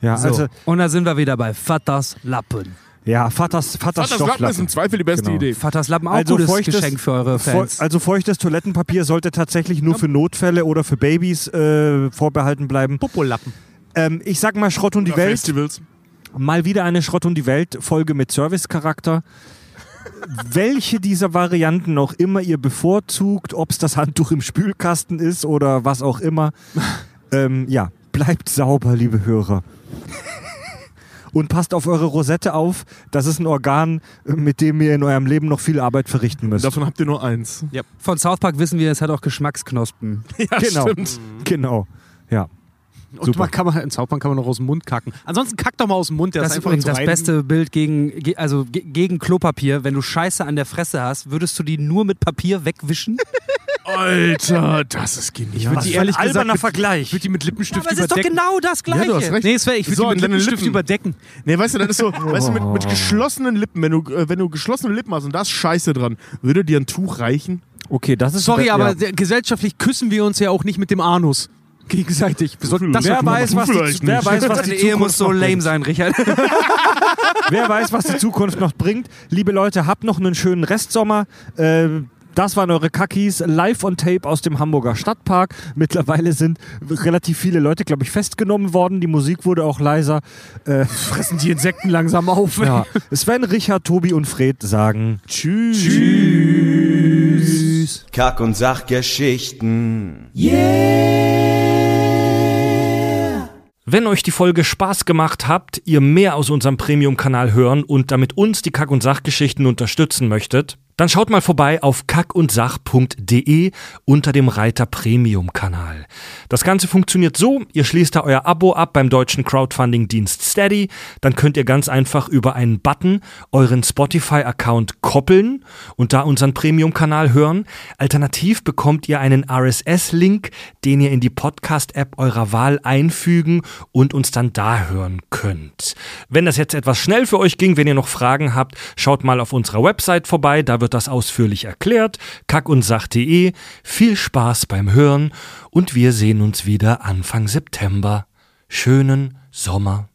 ja, So. also, Und da sind wir wieder bei Vaters Lappen. Ja, Vaters, Vaters, Das Lappen ist im Zweifel die beste Genau. Idee. Vaters Lappen auch Also gutes feuchtes- Geschenk für eure Fans. Also feuchtes Toilettenpapier sollte tatsächlich nur für Notfälle oder für Babys äh, vorbehalten bleiben. Popolappen. Ähm, ich sag mal Schrott und die Oder Welt. Festivals. Mal wieder eine Schrott und die Welt Folge mit Servicecharakter. Welche dieser Varianten auch immer ihr bevorzugt, ob es das Handtuch im Spülkasten ist oder was auch immer, ähm, ja, bleibt sauber, liebe Hörer. Und passt auf eure Rosette auf. Das ist ein Organ, mit dem ihr in eurem Leben noch viel Arbeit verrichten müsst. Davon habt ihr nur eins. Von South Park wissen wir, es hat auch Geschmacksknospen. Ja, Genau. stimmt. Genau. Ja. Und Super. man kann man, in Zaubern kann man noch aus dem Mund kacken. Ansonsten kack doch mal aus dem Mund. Der Das ist einfach übrigens das rein- beste Bild gegen, ge- also ge- gegen Klopapier. Wenn du Scheiße an der Fresse hast, würdest du die nur mit Papier wegwischen? Alter, das ist genial. Ich würde die ehrlich gesagt alberner mit, Vergleich. ich würd die mit Lippenstift Aber es ist doch überdecken. genau das Gleiche. Ja, du hast recht. Nee, ich würde So, die mit Lippenstift Lippen. überdecken. Nee, weißt du, das ist so, weißt du, mit, mit geschlossenen Lippen, wenn du, äh, wenn du geschlossene Lippen hast und da ist Scheiße dran, würde dir ein Tuch reichen? Okay, das ist Sorry, ja. aber der- gesellschaftlich küssen wir uns ja auch nicht mit dem Anus. Gegenseitig. Das Wer weiß, was die, wer nicht. weiß, was die Ehe muss Zukunft so noch lame bringt. sein, Richard. Wer weiß, was die Zukunft noch bringt. Liebe Leute, habt noch einen schönen Restsommer. Äh, das waren eure Kakis live on tape aus dem Hamburger Stadtpark. Mittlerweile sind relativ viele Leute, glaube ich, festgenommen worden. Die Musik wurde auch leiser. Äh, Fressen die Insekten langsam auf. ja. Sven, Richard, Tobi und Fred sagen Tschüss. Tschüss. Kack- und Sachgeschichten. Wenn euch die Folge Spaß gemacht habt, ihr mehr aus unserem Premium-Kanal hören und damit uns die Kack- und Sachgeschichten unterstützen möchtet, dann schaut mal vorbei auf kackundsach.de unter dem Reiter Premium-Kanal. Das Ganze funktioniert so, ihr schließt da euer Abo ab beim deutschen Crowdfunding-Dienst Steady, dann könnt ihr ganz einfach über einen Button euren Spotify-Account koppeln und da unseren Premium-Kanal hören. Alternativ bekommt ihr einen RSS-Link, den ihr in die Podcast-App eurer Wahl einfügen und uns dann da hören könnt. Wenn das jetzt etwas schnell für euch ging, wenn ihr noch Fragen habt, schaut mal auf unserer Website vorbei, da wird das ausführlich erklärt. kackundsach.de. Viel Spaß beim Hören und wir sehen uns wieder Anfang September. Schönen Sommer